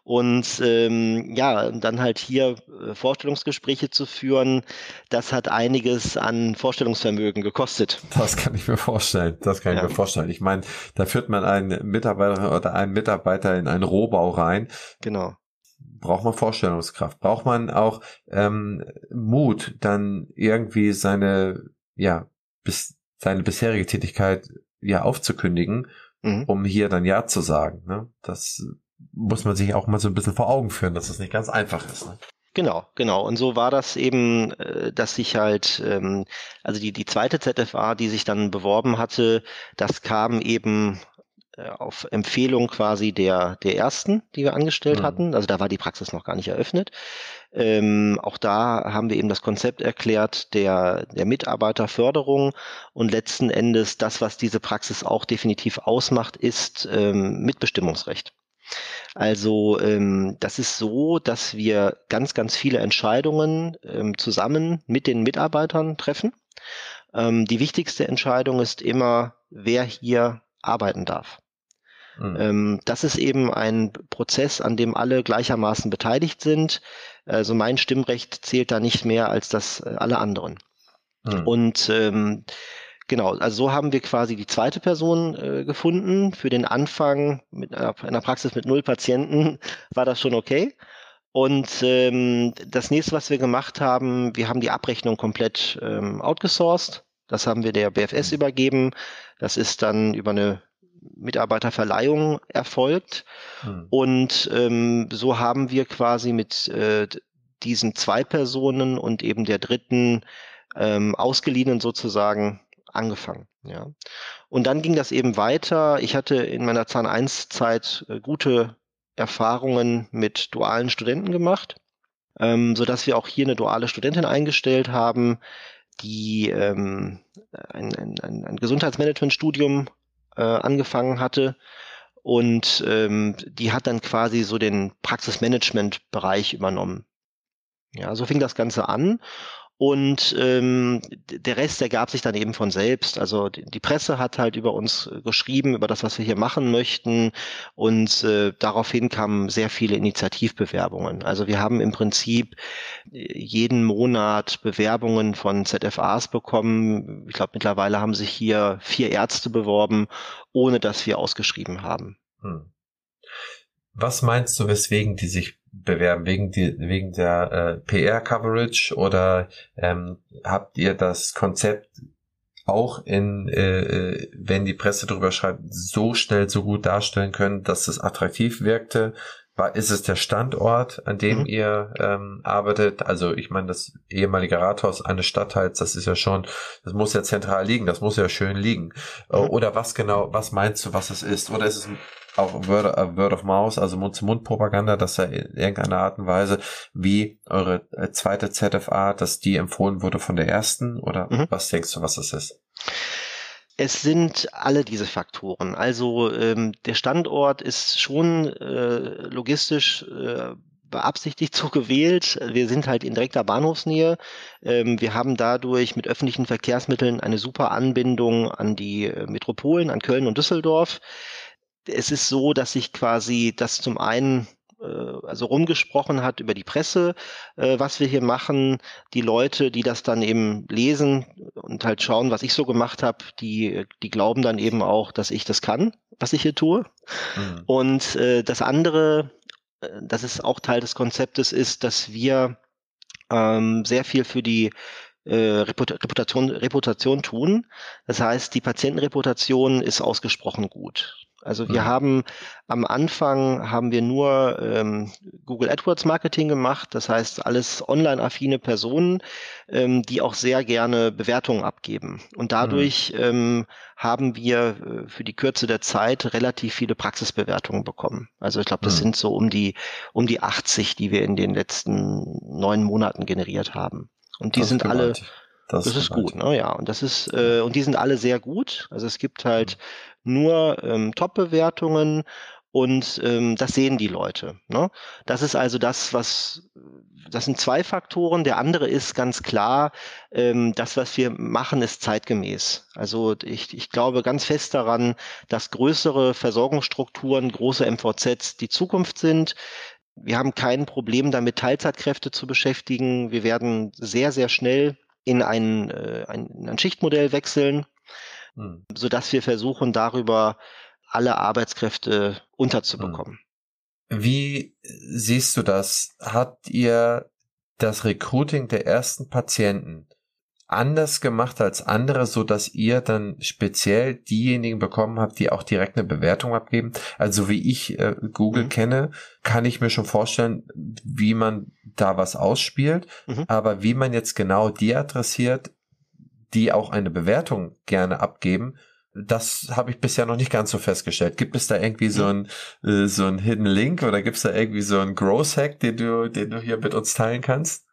Und ähm, ja, dann halt hier äh, Vorstellungsgespräche zu führen, das hat einiges an Vorstellungsvermögen gekostet. Das kann ich mir vorstellen. Das kann ich mir vorstellen. Ich meine, da führt man einen Mitarbeiter oder einen Mitarbeiter in einen Rohbau rein. Genau braucht man Vorstellungskraft, braucht man auch ähm, Mut, dann irgendwie seine, ja, bis seine bisherige Tätigkeit ja aufzukündigen, mhm. um hier dann Ja zu sagen. Ne? Das muss man sich auch mal so ein bisschen vor Augen führen, dass das nicht ganz einfach ist. Ne? Genau, genau. Und so war das eben, äh, dass sich halt, ähm, also die, die zweite ZFA, die sich dann beworben hatte, das kam eben auf Empfehlung quasi der, der ersten, die wir angestellt mhm. hatten. Also da war die Praxis noch gar nicht eröffnet. Ähm, auch da haben wir eben das Konzept erklärt der, der Mitarbeiterförderung und letzten Endes das, was diese Praxis auch definitiv ausmacht, ist ähm, Mitbestimmungsrecht. Also ähm, das ist so, dass wir ganz, ganz viele Entscheidungen ähm, zusammen mit den Mitarbeitern treffen. Ähm, die wichtigste Entscheidung ist immer, wer hier arbeiten darf. Mhm. Ähm, das ist eben ein Prozess, an dem alle gleichermaßen beteiligt sind. Also mein Stimmrecht zählt da nicht mehr als das äh, alle anderen. Mhm. Und ähm, genau, also so haben wir quasi die zweite Person äh, gefunden. Für den Anfang mit einer, einer Praxis mit null Patienten [LAUGHS] war das schon okay. Und ähm, das nächste, was wir gemacht haben, wir haben die Abrechnung komplett ähm, outgesourced. Das haben wir der BFS mhm. übergeben. Das ist dann über eine Mitarbeiterverleihung erfolgt. Hm. Und ähm, so haben wir quasi mit äh, diesen zwei Personen und eben der dritten ähm, ausgeliehenen sozusagen angefangen. Ja. Und dann ging das eben weiter. Ich hatte in meiner Zahn 1 Zeit äh, gute Erfahrungen mit dualen Studenten gemacht, ähm, so dass wir auch hier eine duale Studentin eingestellt haben, die ähm, ein, ein, ein Gesundheitsmanagement-Studium äh, angefangen hatte. Und ähm, die hat dann quasi so den Praxismanagement-Bereich übernommen. Ja, so fing das Ganze an. Und ähm, der Rest ergab sich dann eben von selbst. Also die, Presse hat halt über uns äh, geschrieben, über das, was wir hier machen möchten. Und äh, daraufhin kamen sehr viele Initiativbewerbungen. Also wir haben im Prinzip äh, jeden Monat Bewerbungen von ZFAs bekommen. Ich glaube, mittlerweile haben sich hier vier Ärzte beworben, ohne dass wir ausgeschrieben haben. Hm. Was meinst du, weswegen die sich bewerben? Wegen, die, wegen der äh, PR-Coverage oder ähm, habt ihr das Konzept auch in, äh, äh, wenn die Presse darüber schreibt, so schnell, so gut darstellen können, dass es attraktiv wirkte? War, ist es der Standort, an dem mhm. ihr ähm, arbeitet? Also ich meine, das ehemalige Rathaus eines Stadtteils, das ist ja schon, das muss ja zentral liegen, das muss ja schön liegen. Mhm. Oder was genau, was meinst du, was es ist? Oder ist es auch Word, uh, Word of Mouse, also Mund-zu-Mund-Propaganda, dass er in irgendeiner Art und Weise, wie eure äh, zweite ZFA, dass die empfohlen wurde von der ersten? Oder mhm. was denkst du, was das ist? Es sind alle diese Faktoren. Also ähm, der Standort ist schon äh, logistisch äh, beabsichtigt [LAUGHS] so gewählt. Wir sind halt in direkter Bahnhofsnähe. Ähm, wir haben dadurch mit öffentlichen Verkehrsmitteln eine super Anbindung an die äh, Metropolen, an Köln und Düsseldorf es ist so, dass sich quasi das zum einen äh, also rumgesprochen hat über die Presse, äh, was wir hier machen. Die Leute, die das dann eben lesen und halt schauen, was ich so gemacht habe, die, die glauben dann eben auch, dass ich das kann, was ich hier tue. Mhm. Und äh, das andere, äh, das ist auch Teil des Konzeptes, ist, dass wir ähm, sehr viel für die Reputation, Reputation tun. Das heißt, die Patientenreputation ist ausgesprochen gut. Also wir mhm. haben am Anfang haben wir nur ähm, Google AdWords Marketing gemacht, das heißt alles online-affine Personen, ähm, die auch sehr gerne Bewertungen abgeben. Und dadurch mhm. ähm, haben wir äh, für die Kürze der Zeit relativ viele Praxisbewertungen bekommen. Also ich glaube, das mhm. sind so um die um die 80, die wir in den letzten neun Monaten generiert haben. Und die das sind alle das, das ist gut, ne? Ja, und das ist äh, und die sind alle sehr gut. Also es gibt halt mhm. Nur ähm, Top-Bewertungen und ähm, das sehen die Leute. Ne? Das ist also das, was das sind zwei Faktoren. Der andere ist ganz klar, ähm, das, was wir machen, ist zeitgemäß. Also ich, ich glaube ganz fest daran, dass größere Versorgungsstrukturen, große MVZs die Zukunft sind. Wir haben kein Problem damit, Teilzeitkräfte zu beschäftigen. Wir werden sehr, sehr schnell in ein, äh, ein, ein Schichtmodell wechseln, hm. sodass wir versuchen, darüber alle Arbeitskräfte unterzubekommen. Hm. Wie siehst du das? Habt ihr das Recruiting der ersten Patienten anders gemacht als andere, so dass ihr dann speziell diejenigen bekommen habt, die auch direkt eine Bewertung abgeben. Also wie ich äh, Google mhm. kenne, kann ich mir schon vorstellen, wie man da was ausspielt. Mhm. Aber wie man jetzt genau die adressiert, die auch eine Bewertung gerne abgeben, das habe ich bisher noch nicht ganz so festgestellt. Gibt es da irgendwie so ein äh, so Hidden Link oder gibt es da irgendwie so ein Growth Hack, den du den du hier mit uns teilen kannst?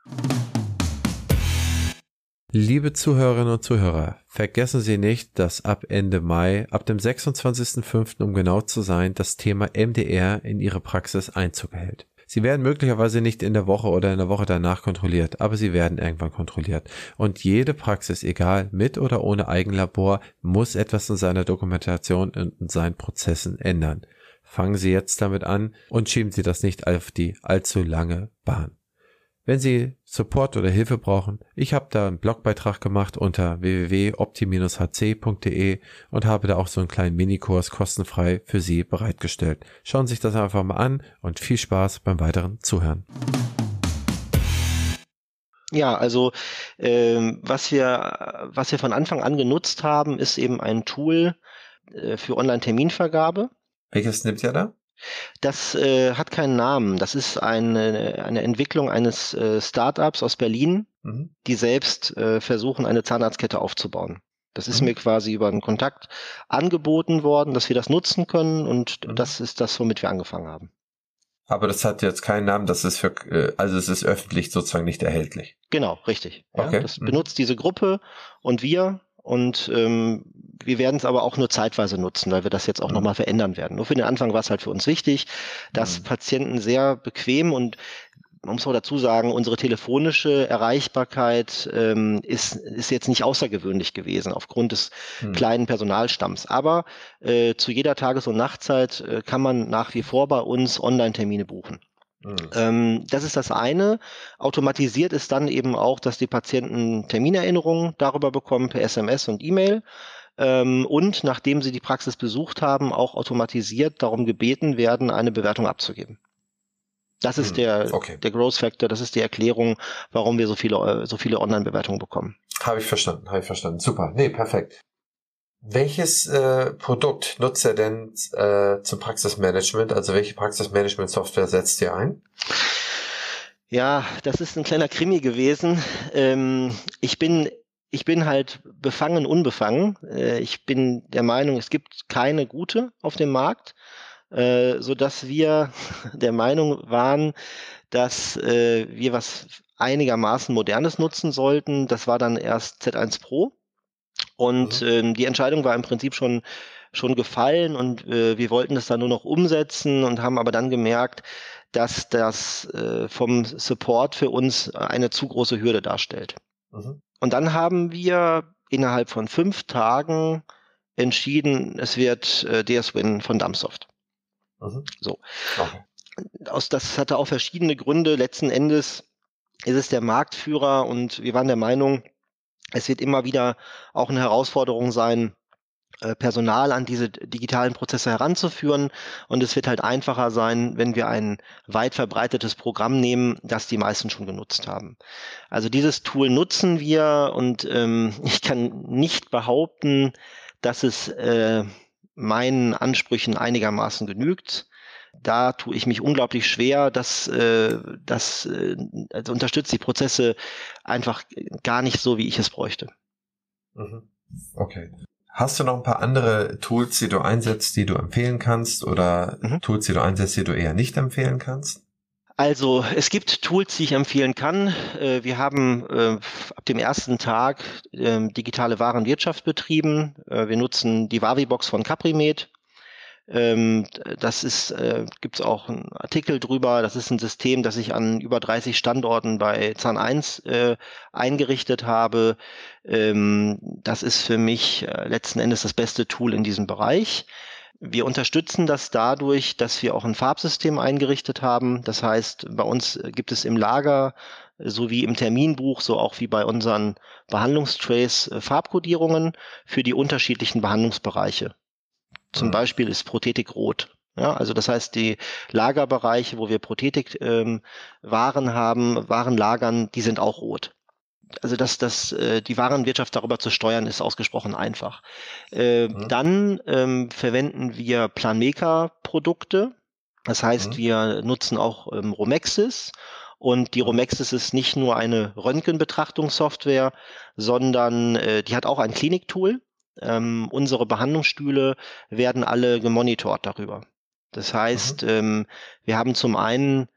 Liebe Zuhörerinnen und Zuhörer, vergessen Sie nicht, dass ab Ende Mai, ab dem 26.05. um genau zu sein, das Thema MDR in Ihre Praxis Einzug hält. Sie werden möglicherweise nicht in der Woche oder in der Woche danach kontrolliert, aber sie werden irgendwann kontrolliert. Und jede Praxis, egal mit oder ohne Eigenlabor, muss etwas in seiner Dokumentation und in seinen Prozessen ändern. Fangen Sie jetzt damit an und schieben Sie das nicht auf die allzu lange Bahn. Wenn Sie Support oder Hilfe brauchen, ich habe da einen Blogbeitrag gemacht unter www.opti-hc.de und habe da auch so einen kleinen Minikurs kostenfrei für Sie bereitgestellt. Schauen Sie sich das einfach mal an und viel Spaß beim weiteren Zuhören. Ja, also ähm, was wir was wir von Anfang an genutzt haben, ist eben ein Tool äh, für Online-Terminvergabe. Welches nimmt ihr da? Das äh, hat keinen Namen. Das ist eine, eine Entwicklung eines äh, Startups aus Berlin, mhm. die selbst äh, versuchen, eine Zahnarztkette aufzubauen. Das ist mhm. mir quasi über einen Kontakt angeboten worden, dass wir das nutzen können und mhm. das ist das, womit wir angefangen haben. Aber das hat jetzt keinen Namen, das ist für, äh, also es ist öffentlich sozusagen nicht erhältlich. Genau, richtig. Okay. Ja, das mhm. benutzt diese Gruppe und wir und ähm, wir werden es aber auch nur zeitweise nutzen, weil wir das jetzt auch mhm. nochmal verändern werden. Nur für den Anfang war es halt für uns wichtig, dass mhm. Patienten sehr bequem und man muss auch dazu sagen, unsere telefonische Erreichbarkeit ähm, ist, ist jetzt nicht außergewöhnlich gewesen aufgrund des hm. kleinen Personalstamms. Aber äh, zu jeder Tages- und Nachtzeit äh, kann man nach wie vor bei uns Online-Termine buchen. Mhm. Ähm, das ist das eine. Automatisiert ist dann eben auch, dass die Patienten Terminerinnerungen darüber bekommen per SMS und E-Mail. Ähm, und nachdem sie die Praxis besucht haben, auch automatisiert darum gebeten werden, eine Bewertung abzugeben. Das ist hm, der, okay. der Growth Factor, das ist die Erklärung, warum wir so viele, so viele Online-Bewertungen bekommen. Habe ich verstanden, habe ich verstanden. Super. Nee, perfekt. Welches äh, Produkt nutzt er denn äh, zum Praxismanagement? Also welche Praxismanagement-Software setzt ihr ein? Ja, das ist ein kleiner Krimi gewesen. Ähm, ich bin ich bin halt befangen, unbefangen. Äh, ich bin der Meinung, es gibt keine gute auf dem Markt, äh, so dass wir [LAUGHS] der Meinung waren, dass äh, wir was einigermaßen Modernes nutzen sollten. Das war dann erst Z1 Pro. Und mhm. ähm, die Entscheidung war im Prinzip schon schon gefallen und äh, wir wollten das dann nur noch umsetzen und haben aber dann gemerkt, dass das äh, vom Support für uns eine zu große Hürde darstellt. Mhm. Und dann haben wir innerhalb von fünf Tagen entschieden, es wird äh, DS-Win von Dumpsoft. Mhm. So. Okay. Aus, das hatte auch verschiedene Gründe. Letzten Endes ist es der Marktführer und wir waren der Meinung, es wird immer wieder auch eine Herausforderung sein, Personal an diese digitalen Prozesse heranzuführen. Und es wird halt einfacher sein, wenn wir ein weit verbreitetes Programm nehmen, das die meisten schon genutzt haben. Also dieses Tool nutzen wir und ähm, [LAUGHS] ich kann nicht behaupten, dass es äh, meinen Ansprüchen einigermaßen genügt da tue ich mich unglaublich schwer, dass äh, das äh, also unterstützt die Prozesse einfach gar nicht so, wie ich es bräuchte. Mhm. Okay. Hast du noch ein paar andere Tools, die du einsetzt, die du empfehlen kannst oder mhm. Tools, die du einsetzt, die du eher nicht empfehlen kannst? Also es gibt Tools, die ich empfehlen kann. Äh, wir haben äh, ab dem ersten Tag ähm, digitale Warenwirtschaft betrieben. Äh, wir nutzen die Wavibox von Caprimed Ähm, das ist, äh, gibt es auch einen Artikel drüber. Das ist ein System, das ich an über 30 Standorten bei Zahn 1 äh, eingerichtet habe. Ähm, das ist für mich äh, letzten Endes das beste Tool in diesem Bereich. Wir unterstützen das dadurch, dass wir auch ein Farbsystem eingerichtet haben. Das heißt, bei uns gibt es im Lager sowie im Terminbuch, so auch wie bei unseren Behandlungstrays äh, Farbkodierungen für die unterschiedlichen Behandlungsbereiche. Zum mhm. Beispiel ist Prothetik rot. Ja, also das heißt, die Lagerbereiche, wo wir Prothetik-Waren ähm, haben, Waren lagern, die sind auch rot. Also dass das, äh, die Warenwirtschaft darüber zu steuern, ist ausgesprochen einfach. Äh, mhm. Dann ähm, verwenden wir Planmaker-Produkte. Das heißt, mhm. wir nutzen auch ähm, Romexis und die Romexis ist nicht nur eine Röntgenbetrachtungssoftware, sondern äh, die hat auch ein Kliniktool. Ähm, unsere Behandlungsstühle werden alle gemonitort darüber. Das heißt, mhm. ähm, wir haben zum einen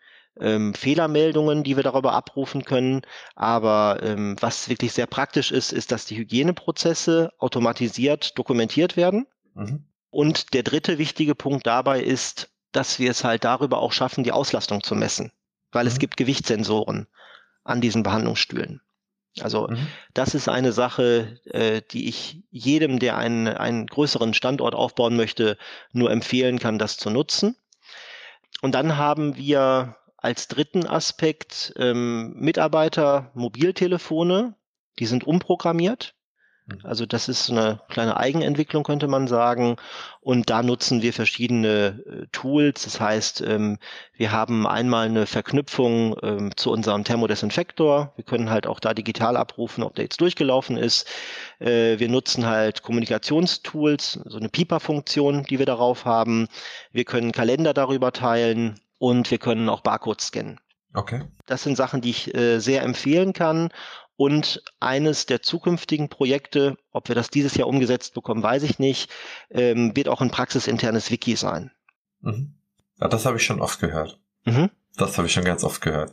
ähm, Fehlermeldungen, die wir darüber abrufen können. Aber ähm, was wirklich sehr praktisch ist, ist, dass die Hygieneprozesse automatisiert dokumentiert werden. Mhm. Und der dritte wichtige Punkt dabei ist, dass wir es halt darüber auch schaffen, die Auslastung zu messen weil mhm. es gibt Gewichtssensoren an diesen Behandlungsstühlen. Also mhm. das ist eine Sache, äh, die ich jedem, der einen, einen größeren Standort aufbauen möchte, nur empfehlen kann, das zu nutzen. Und dann haben wir als dritten Aspekt ähm, Mitarbeiter Mobiltelefone, die sind umprogrammiert. Mhm. Also das ist eine kleine Eigenentwicklung, könnte man sagen. Und da nutzen wir verschiedene äh, Tools. Das heißt, ähm, wir haben einmal eine Verknüpfung ähm, zu unserem Thermodesinfektor. Wir können halt auch da digital abrufen, ob der jetzt durchgelaufen ist. Äh, wir nutzen halt Kommunikationstools, so eine Pieper-Funktion, die wir darauf haben. Wir können Kalender darüber teilen und wir können auch Barcodes scannen. Okay. Das sind Sachen, die ich äh, sehr empfehlen kann und eines der zukünftigen Projekte, ob wir das dieses Jahr umgesetzt bekommen, weiß ich nicht, ähm, wird auch ein praxisinternes Wiki sein. Mhm. Ja, das habe ich schon oft gehört. Mhm. Das habe ich schon ganz oft gehört.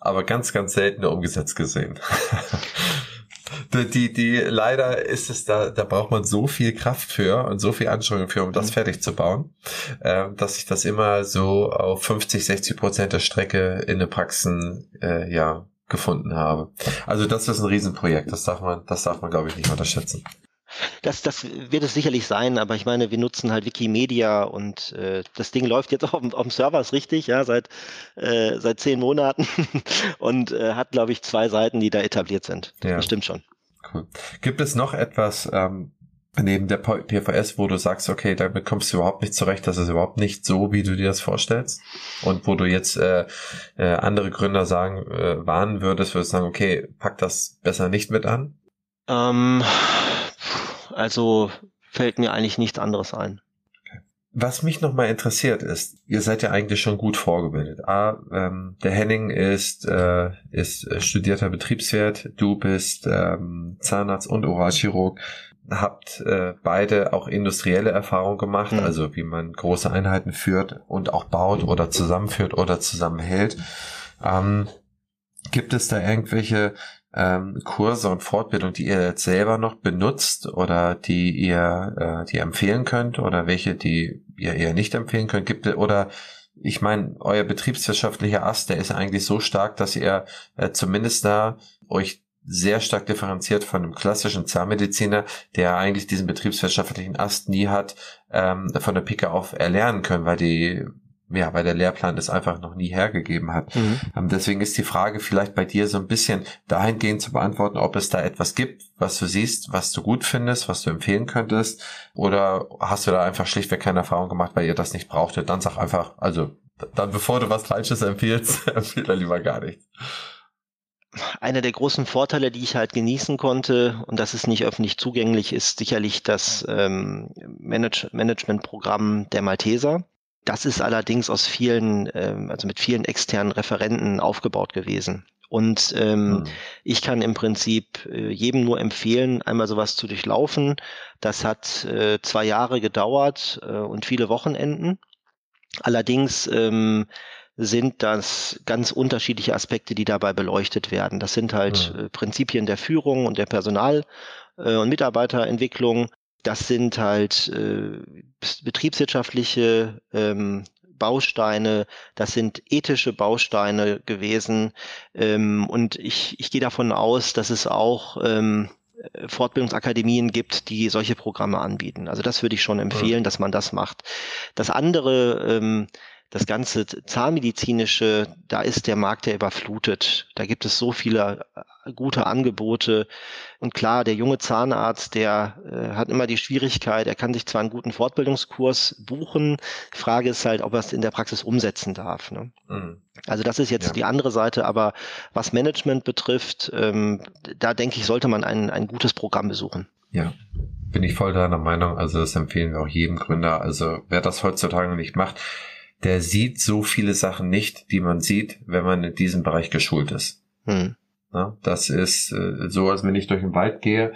Aber ganz, ganz selten umgesetzt gesehen. [LAUGHS] die, die, die, leider ist es da, da braucht man so viel Kraft für und so viel Anstrengung für, um das mhm. fertig zu bauen, äh, dass ich das immer so auf 50, 60 Prozent der Strecke in den Praxen, äh, ja, gefunden habe. Also das ist ein Riesenprojekt. Das darf man, das darf man, glaube ich, nicht unterschätzen. Das, das wird es sicherlich sein, aber ich meine, wir nutzen halt Wikimedia und äh, das Ding läuft jetzt auch auf, auf dem Server, ist richtig, ja, seit, äh, seit zehn Monaten [LAUGHS] und äh, hat, glaube ich, zwei Seiten, die da etabliert sind. Ja. Das stimmt schon. Cool. Gibt es noch etwas, ähm, neben der PVS, wo du sagst, okay, damit kommst du überhaupt nicht zurecht, das ist überhaupt nicht so, wie du dir das vorstellst. Und wo du jetzt äh, äh, andere Gründer sagen, äh, warnen würdest, würdest du sagen, okay, pack das besser nicht mit an? Ähm, also fällt mir eigentlich nichts anderes ein. Was mich nochmal interessiert ist, ihr seid ja eigentlich schon gut vorgebildet. A, ähm, der Henning ist, äh, ist studierter Betriebswirt, du bist ähm, Zahnarzt und Oralchirurg habt äh, beide auch industrielle Erfahrung gemacht, mhm. also wie man große Einheiten führt und auch baut oder zusammenführt oder zusammenhält. Ähm, gibt es da irgendwelche ähm, Kurse und Fortbildung, die ihr jetzt selber noch benutzt oder die ihr, äh, die empfehlen könnt oder welche, die ihr eher nicht empfehlen könnt? Gibt es oder ich meine, euer betriebswirtschaftlicher Ast, der ist eigentlich so stark, dass ihr äh, zumindest da euch sehr stark differenziert von einem klassischen Zahnmediziner, der eigentlich diesen betriebswirtschaftlichen Ast nie hat ähm, von der Pike auf erlernen können, weil die ja, weil der Lehrplan das einfach noch nie hergegeben hat. Mhm. Ähm, deswegen ist die Frage vielleicht bei dir so ein bisschen dahingehend zu beantworten, ob es da etwas gibt, was du siehst, was du gut findest, was du empfehlen könntest, oder hast du da einfach schlichtweg keine Erfahrung gemacht, weil ihr das nicht brauchtet, dann sag einfach, also dann bevor du was Falsches empfiehlst, [LAUGHS] empfehle lieber gar nichts einer der großen Vorteile, die ich halt genießen konnte, und das ist nicht öffentlich zugänglich, ist sicherlich das ähm, Manage Managementprogramm der Malteser. Das ist allerdings aus vielen, ähm, also mit vielen externen Referenten aufgebaut gewesen. Und ähm, mhm. ich kann im Prinzip äh, jedem nur empfehlen, einmal sowas zu durchlaufen. Das hat äh, zwei Jahre gedauert äh, und viele Wochenenden. Allerdings ähm, sind das ganz unterschiedliche Aspekte, die dabei beleuchtet werden. Das sind halt mhm. Prinzipien der Führung und der Personal- äh, und Mitarbeiterentwicklung. das sind halt äh, betriebswirtschaftliche ähm, Bausteine, das sind ethische Bausteine gewesen. Ähm, und ich, ich gehe davon aus, dass es auch ähm, Fortbildungsakademien gibt, die solche Programme anbieten. Also das würde ich schon empfehlen, ja. dass man das macht. Das andere, ähm, das ganze Zahnmedizinische, da ist der Markt ja überflutet. Da gibt es so viele äh, gute Angebote. Und klar, der junge Zahnarzt, der äh, hat immer die Schwierigkeit, er kann sich zwar einen guten Fortbildungskurs buchen, die Frage ist halt, ob er es in der Praxis umsetzen darf. Ne? Mhm. Also das ist jetzt ja. die andere Seite, aber was Management betrifft, ähm, da denke ich, sollte man ein, ein gutes Programm besuchen. Ja, bin ich voll deiner Meinung. Also das empfehlen wir auch jedem Gründer. Also wer das heutzutage nicht macht, der sieht so viele Sachen nicht, die man sieht, wenn man in diesem Bereich geschult ist. Hm. Na, das ist äh, so, als wenn ich durch den Wald gehe,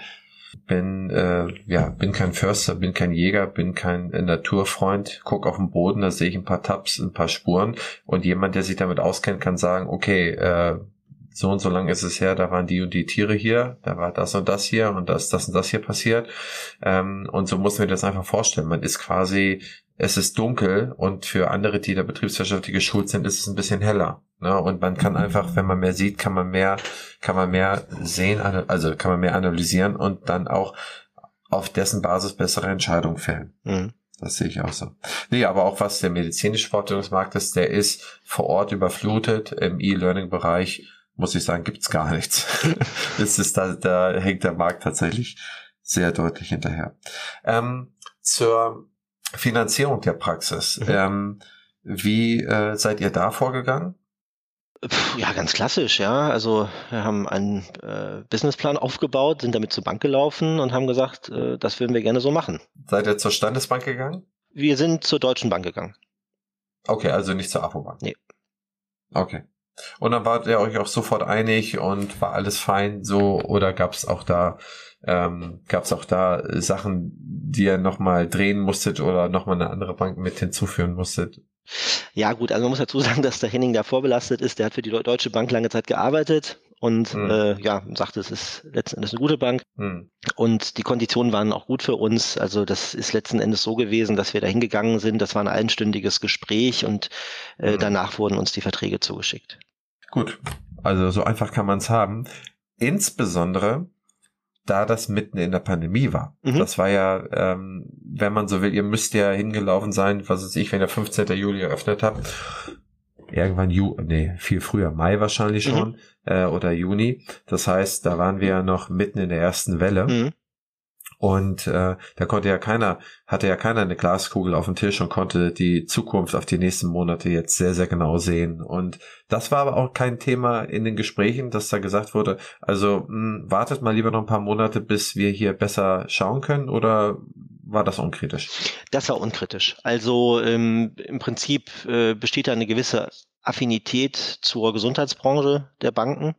bin äh, ja bin kein Förster, bin kein Jäger, bin kein äh, Naturfreund. Guck auf den Boden, da sehe ich ein paar Tabs, ein paar Spuren und jemand, der sich damit auskennt, kann sagen, okay, äh, so und so lang ist es her, da waren die und die Tiere hier, da war das und das hier und das, das und das hier passiert. Ähm, und so muss man das einfach vorstellen. Man ist quasi es ist dunkel und für andere, die der Betriebswirtschaft geschult sind, ist es ein bisschen heller. Ne? Und man kann einfach, wenn man mehr sieht, kann man mehr, kann man mehr sehen, also kann man mehr analysieren und dann auch auf dessen Basis bessere Entscheidungen fällen. Mhm. Das sehe ich auch so. Nee, aber auch was der medizinische Fortbildungsmarkt ist, der ist vor Ort überflutet. Im E-Learning-Bereich, muss ich sagen, gibt's gar nichts. [LAUGHS] es ist da, da hängt der Markt tatsächlich sehr deutlich hinterher. Ähm, zur Finanzierung der Praxis. Mhm. Ähm, wie äh, seid ihr da vorgegangen? Ja, ganz klassisch, ja. Also wir haben einen äh, Businessplan aufgebaut, sind damit zur Bank gelaufen und haben gesagt, äh, das würden wir gerne so machen. Seid ihr zur Standesbank gegangen? Wir sind zur Deutschen Bank gegangen. Okay, also nicht zur APO-Bank. Nee. Okay. Und dann wart ihr euch auch sofort einig und war alles fein so oder gab es auch da ähm, gab es auch da Sachen, die ihr nochmal drehen musstet oder nochmal eine andere Bank mit hinzuführen musstet? Ja gut, also man muss dazu [LAUGHS] sagen, dass der Henning da vorbelastet ist. Der hat für die Deutsche Bank lange Zeit gearbeitet und hm. äh, ja, sagte, es ist letzten Endes eine gute Bank. Hm. Und die Konditionen waren auch gut für uns. Also das ist letzten Endes so gewesen, dass wir da hingegangen sind. Das war ein einstündiges Gespräch und äh, hm. danach wurden uns die Verträge zugeschickt. Gut, also so einfach kann man es haben. Insbesondere da das mitten in der Pandemie war. Mhm. Das war ja, ähm, wenn man so will, ihr müsst ja hingelaufen sein, was weiß ich, wenn ihr 15. Juli eröffnet habt. Irgendwann Ju, nee, viel früher, Mai wahrscheinlich mhm. schon, mhm. äh, oder Juni. Das heißt, da waren wir ja noch mitten in der ersten Welle. Mhm. Und äh, da konnte ja keiner, hatte ja keiner eine Glaskugel auf dem Tisch und konnte die Zukunft auf die nächsten Monate jetzt sehr, sehr genau sehen. Und das war aber auch kein Thema in den Gesprächen, dass da gesagt wurde, also mh, hm, wartet mal lieber noch ein paar Monate, bis wir hier besser schauen können oder war das unkritisch? Das war unkritisch. Also ähm, im Prinzip äh, besteht da eine gewisse Affinität zur Gesundheitsbranche der Banken.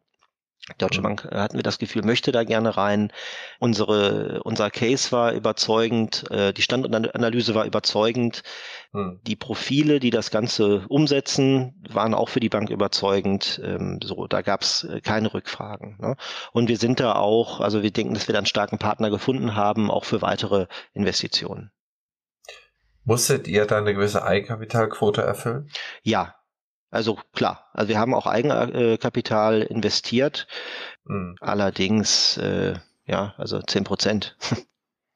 Deutsche mhm. Bank äh, hatten wir das Gefühl, möchte da gerne rein. Unsere, unser Case war überzeugend, äh, die Standortanalyse war überzeugend. Hm. Die Profile, die das Ganze umsetzen, waren auch für die Bank überzeugend. Ähm, so, da gab es äh, keine Rückfragen. Ne? Und wir sind da auch, also wir denken, dass wir da einen starken Partner gefunden haben, auch für weitere Investitionen. Musstet ihr da eine gewisse Eigenkapitalquote erfüllen? Ja, also klar, also wir haben auch Eigenkapital investiert, mhm. allerdings äh, ja, also zehn Prozent. [LAUGHS]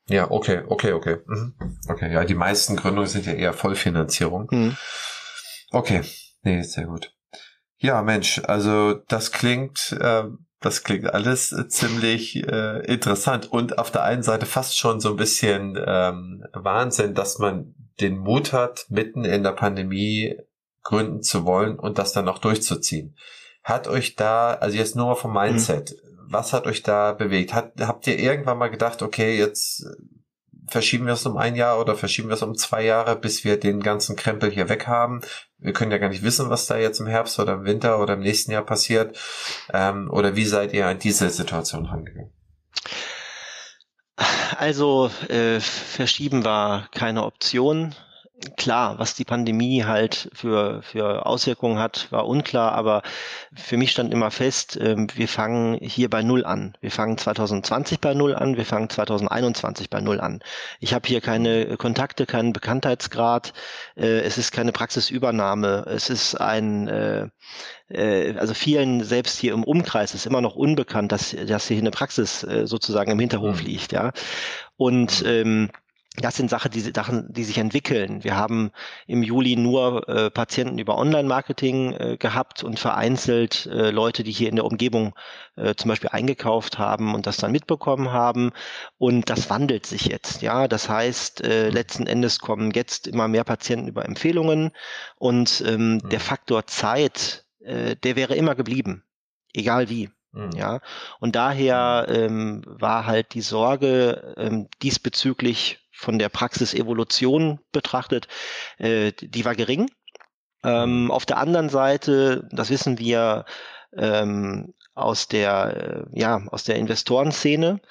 Ja, okay, okay, okay. Mhm. Okay, ja, die meisten Gründungen sind ja eher Vollfinanzierung. Mhm. Okay, nee, sehr gut. Ja, Mensch, also das klingt, äh, das klingt alles ziemlich äh, interessant und auf der einen Seite fast schon so ein bisschen ähm, Wahnsinn, dass man den Mut hat, mitten in der Pandemie gründen zu wollen und das dann auch durchzuziehen. Hat euch da, also jetzt nur mal vom Mindset, mhm. was hat euch da bewegt? Hat, habt ihr irgendwann mal gedacht, okay, jetzt äh, verschieben wir es um ein Jahr oder verschieben wir es um zwei Jahre, bis wir den ganzen Krempel hier weg haben? Wir können ja gar nicht wissen, was da jetzt im Herbst oder im Winter oder im nächsten Jahr passiert. Ähm, oder wie seid ihr an diese Situation rangegangen? Also äh, verschieben war keine Option klar, was die Pandemie halt für, für Auswirkungen hat, war unklar, aber für mich stand immer fest, ähm, wir fangen hier bei Null an. Wir fangen 2020 bei Null an, wir fangen 2021 bei Null an. Ich habe hier keine Kontakte, keinen Bekanntheitsgrad, äh, es ist keine Praxisübernahme, es ist ein, äh, äh, also vielen selbst hier im Umkreis ist immer noch unbekannt, dass, dass hier eine Praxis sozusagen im Hinterhof mhm. liegt, ja. Und ähm, das sind Sachen, die, Sachen, die sich entwickeln. Wir haben im Juli nur äh, Patienten über Online-Marketing äh, gehabt und vereinzelt äh, Leute, die hier in der Umgebung äh, zum Beispiel eingekauft haben und das dann mitbekommen haben. Und das wandelt sich jetzt. Ja, das heißt, äh, letzten Endes kommen jetzt immer mehr Patienten über Empfehlungen und ähm, mhm. der Faktor Zeit, äh, der wäre immer geblieben, egal wie. Mhm. Ja, und daher mhm. ähm, war halt die Sorge ähm, diesbezüglich von der Praxisevolution betrachtet, äh, die war gering. Ähm, mhm. auf der anderen Seite, das wissen wir ähm, aus der, äh, ja, aus der Investorenszene,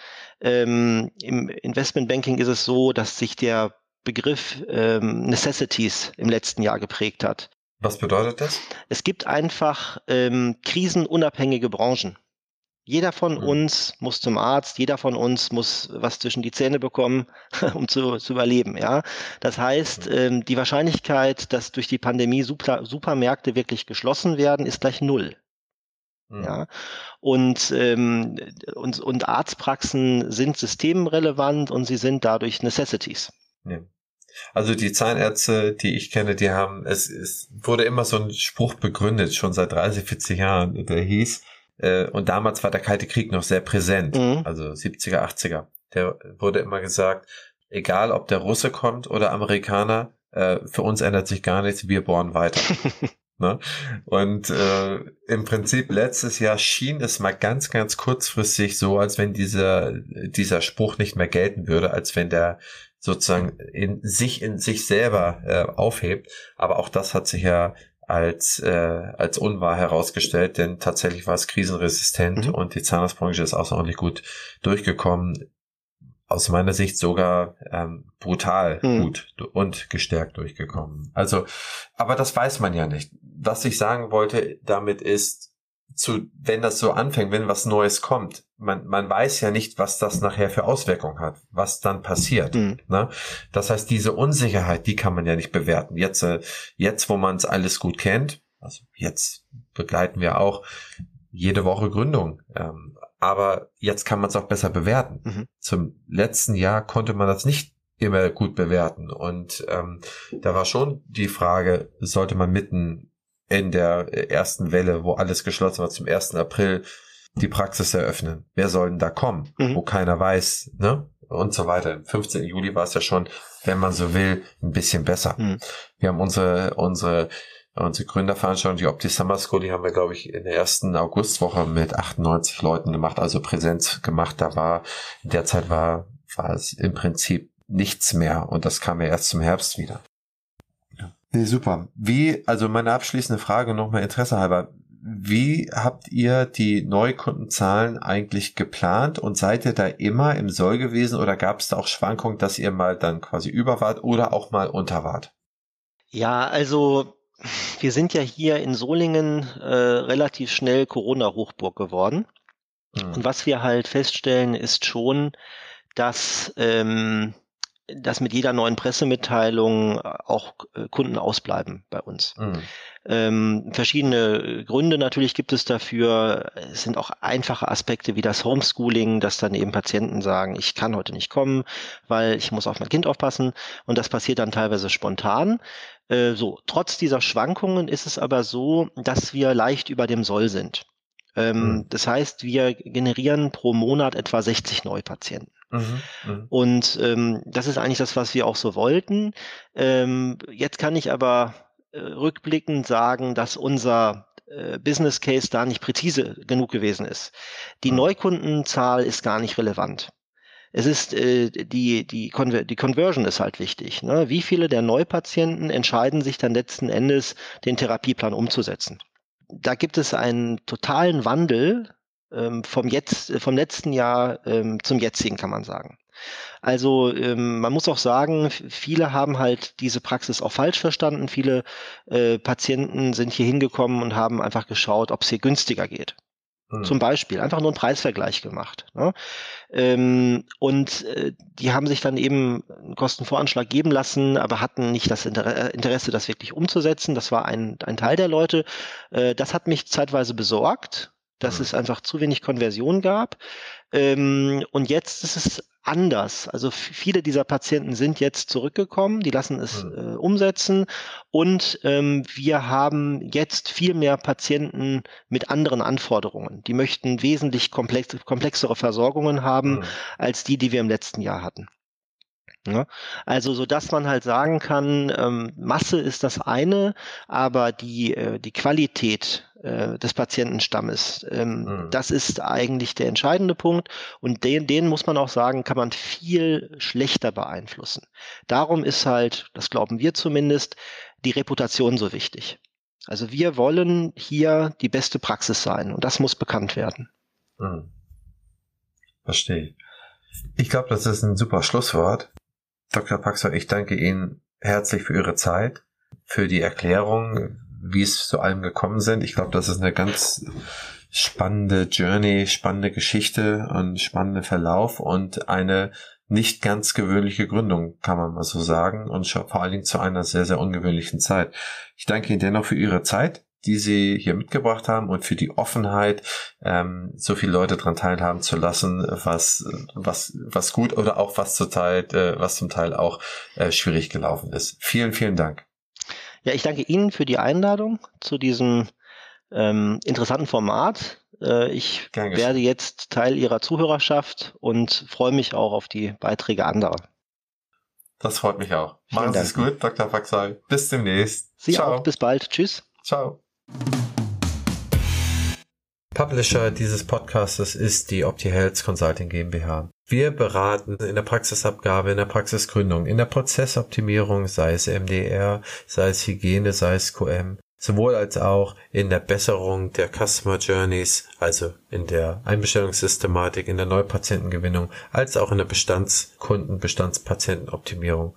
ähm, im Investmentbanking ist es so, dass sich der Begriff ähm, Necessities im letzten Jahr geprägt hat. Was bedeutet das? Es gibt einfach ähm, krisenunabhängige Branchen. Jeder von mhm. uns muss zum Arzt, jeder von uns muss was zwischen die Zähne bekommen, [LAUGHS] um zu, zu überleben. Ja, das heißt, mhm. ähm, die Wahrscheinlichkeit, dass durch die Pandemie Super, Supermärkte wirklich geschlossen werden, ist gleich null. Mhm. Ja, und, ähm, und, und Arztpraxen sind systemrelevant und sie sind dadurch Necessities. Ja. Also die Zahnärzte, die ich kenne, die haben, es, es wurde immer so ein Spruch begründet, schon seit 30, 40 Jahren, der hieß, äh, und damals war der Kalte Krieg noch sehr präsent, mhm. also 70er, 80er. Der wurde immer gesagt, egal ob der Russe kommt oder Amerikaner, äh, für uns ändert sich gar nichts, wir bohren weiter. [LAUGHS] ne? Und äh, im Prinzip letztes Jahr schien es mal ganz, ganz kurzfristig so, als wenn dieser, dieser Spruch nicht mehr gelten würde, als wenn der sozusagen in sich in sich selber äh, aufhebt. Aber auch das hat sich ja als, äh, als unwahr herausgestellt, denn tatsächlich war es krisenresistent mhm. und die Zahnarztbranche ist außerordentlich gut durchgekommen. Aus meiner Sicht sogar ähm, brutal mhm. gut und gestärkt durchgekommen. Also, aber das weiß man ja nicht. Was ich sagen wollte damit ist, zu, wenn das so anfängt, wenn was Neues kommt, man, man weiß ja nicht, was das nachher für Auswirkungen hat, was dann passiert. Mhm. Ne? Das heißt, diese Unsicherheit, die kann man ja nicht bewerten. Jetzt, äh, jetzt wo man es alles gut kennt, also jetzt begleiten wir auch jede Woche Gründung. Ähm, aber jetzt kann man es auch besser bewerten. Mhm. Zum letzten Jahr konnte man das nicht immer gut bewerten. Und ähm, da war schon die Frage, sollte man mitten in der ersten Welle, wo alles geschlossen war zum 1. April, die Praxis eröffnen. Wer soll denn da kommen? Mhm. Wo keiner weiß, ne? Und so weiter. Am 15. Juli war es ja schon, wenn man so will, ein bisschen besser. Mhm. Wir haben unsere, unsere, unsere Gründerveranstaltung, die Opti Summer School, die haben wir, glaube ich, in der ersten Augustwoche mit 98 Leuten gemacht, also Präsenz gemacht. Da war, in der Zeit war, war es im Prinzip nichts mehr und das kam ja erst zum Herbst wieder. Nee, super. Wie, also meine abschließende Frage nochmal Interesse halber. Wie habt ihr die Neukundenzahlen eigentlich geplant und seid ihr da immer im Soll gewesen oder gab es da auch Schwankungen, dass ihr mal dann quasi über wart oder auch mal unter wart? Ja, also wir sind ja hier in Solingen äh, relativ schnell Corona-Hochburg geworden. Hm. Und was wir halt feststellen, ist schon, dass ähm, dass mit jeder neuen Pressemitteilung äh, auch äh, Kunden ausbleiben bei uns. Mhm. Ähm, verschiedene Gründe natürlich gibt es dafür. Es sind auch einfache Aspekte wie das Homeschooling, dass dann eben Patienten sagen, ich kann heute nicht kommen, weil ich muss auf mein Kind aufpassen. Und das passiert dann teilweise spontan. Äh, so, trotz dieser Schwankungen ist es aber so, dass wir leicht über dem Soll sind. Ähm, mhm. Das heißt, wir generieren pro Monat etwa 60 Neupatienten. Mhm, mh. Und ähm, das ist eigentlich das, was wir auch so wollten. Ähm, jetzt kann ich aber äh, rückblickend sagen, dass unser äh, Business Case da nicht präzise genug gewesen ist. Die mhm. Neukundenzahl ist gar nicht relevant. Es ist äh, die die, Conver die Conversion ist halt wichtig. Ne? Wie viele der Neupatienten entscheiden sich dann letzten Endes, den Therapieplan umzusetzen? Da gibt es einen totalen Wandel ähm, vom, jetzt, vom letzten Jahr ähm, zum jetzigen, kann man sagen. Also ähm, man muss auch sagen, viele haben halt diese Praxis auch falsch verstanden. Viele äh, Patienten sind hier hingekommen und haben einfach geschaut, ob es hier günstiger geht. Hm. Zum Beispiel einfach nur einen Preisvergleich gemacht. Ne? Ähm, und äh, die haben sich dann eben einen Kostenvoranschlag geben lassen, aber hatten nicht das Inter äh, Interesse, das wirklich umzusetzen. Das war ein, ein Teil der Leute. Äh, das hat mich zeitweise besorgt, dass hm. es einfach zu wenig Konversion gab. Ähm, und jetzt ist es anders. Also viele dieser Patienten sind jetzt zurückgekommen, die lassen es hm. äh, umsetzen und ähm, wir haben jetzt viel mehr Patienten mit anderen Anforderungen. Die möchten wesentlich komplex, komplexere Versorgungen haben mhm. als die, die wir im letzten Jahr hatten. Ja, also so dass man halt sagen kann, ähm, Masse ist das eine, aber die äh, die Qualität äh, des Patientenstammes, ähm, mhm. das ist eigentlich der entscheidende Punkt und den den muss man auch sagen, kann man viel schlechter beeinflussen. Darum ist halt, das glauben wir zumindest, die Reputation so wichtig. Also wir wollen hier die beste Praxis sein und das muss bekannt werden. Mhm. Verstehe. Ich glaube, das ist ein super Schlusswort. Dr. Paxer, ich danke Ihnen herzlich für Ihre Zeit, für die Erklärung, wie es zu allem gekommen sind. Ich glaube, das ist eine ganz spannende Journey, spannende Geschichte und spannender Verlauf und eine nicht ganz gewöhnliche Gründung, kann man mal so sagen, und vor allen Dingen zu einer sehr, sehr ungewöhnlichen Zeit. Ich danke Ihnen dennoch für Ihre Zeit die sie hier mitgebracht haben und für die Offenheit, ähm, so viele Leute daran teilhaben zu lassen, was, was, was gut oder auch was zum Teil, äh, was zum Teil auch äh, schwierig gelaufen ist. Vielen, vielen Dank. Ja, ich danke Ihnen für die Einladung zu diesem ähm, interessanten Format. Äh, ich werde jetzt Teil Ihrer Zuhörerschaft und freue mich auch auf die Beiträge anderer. Das freut mich auch. Machen Sie es gut, Dr. Faxal. Bis demnächst. Sie Ciao. auch. Bis bald. Tschüss. Ciao. Publisher dieses Podcastes ist die OptiHealth Consulting GmbH. Wir beraten in der Praxisabgabe, in der Praxisgründung, in der Prozessoptimierung, sei es MDR, sei es Hygiene, sei es QM, sowohl als auch in der Besserung der Customer Journeys, also in der Einbestellungssystematik, in der Neupatientengewinnung, als auch in der Bestandskunden, Bestandspatientenoptimierung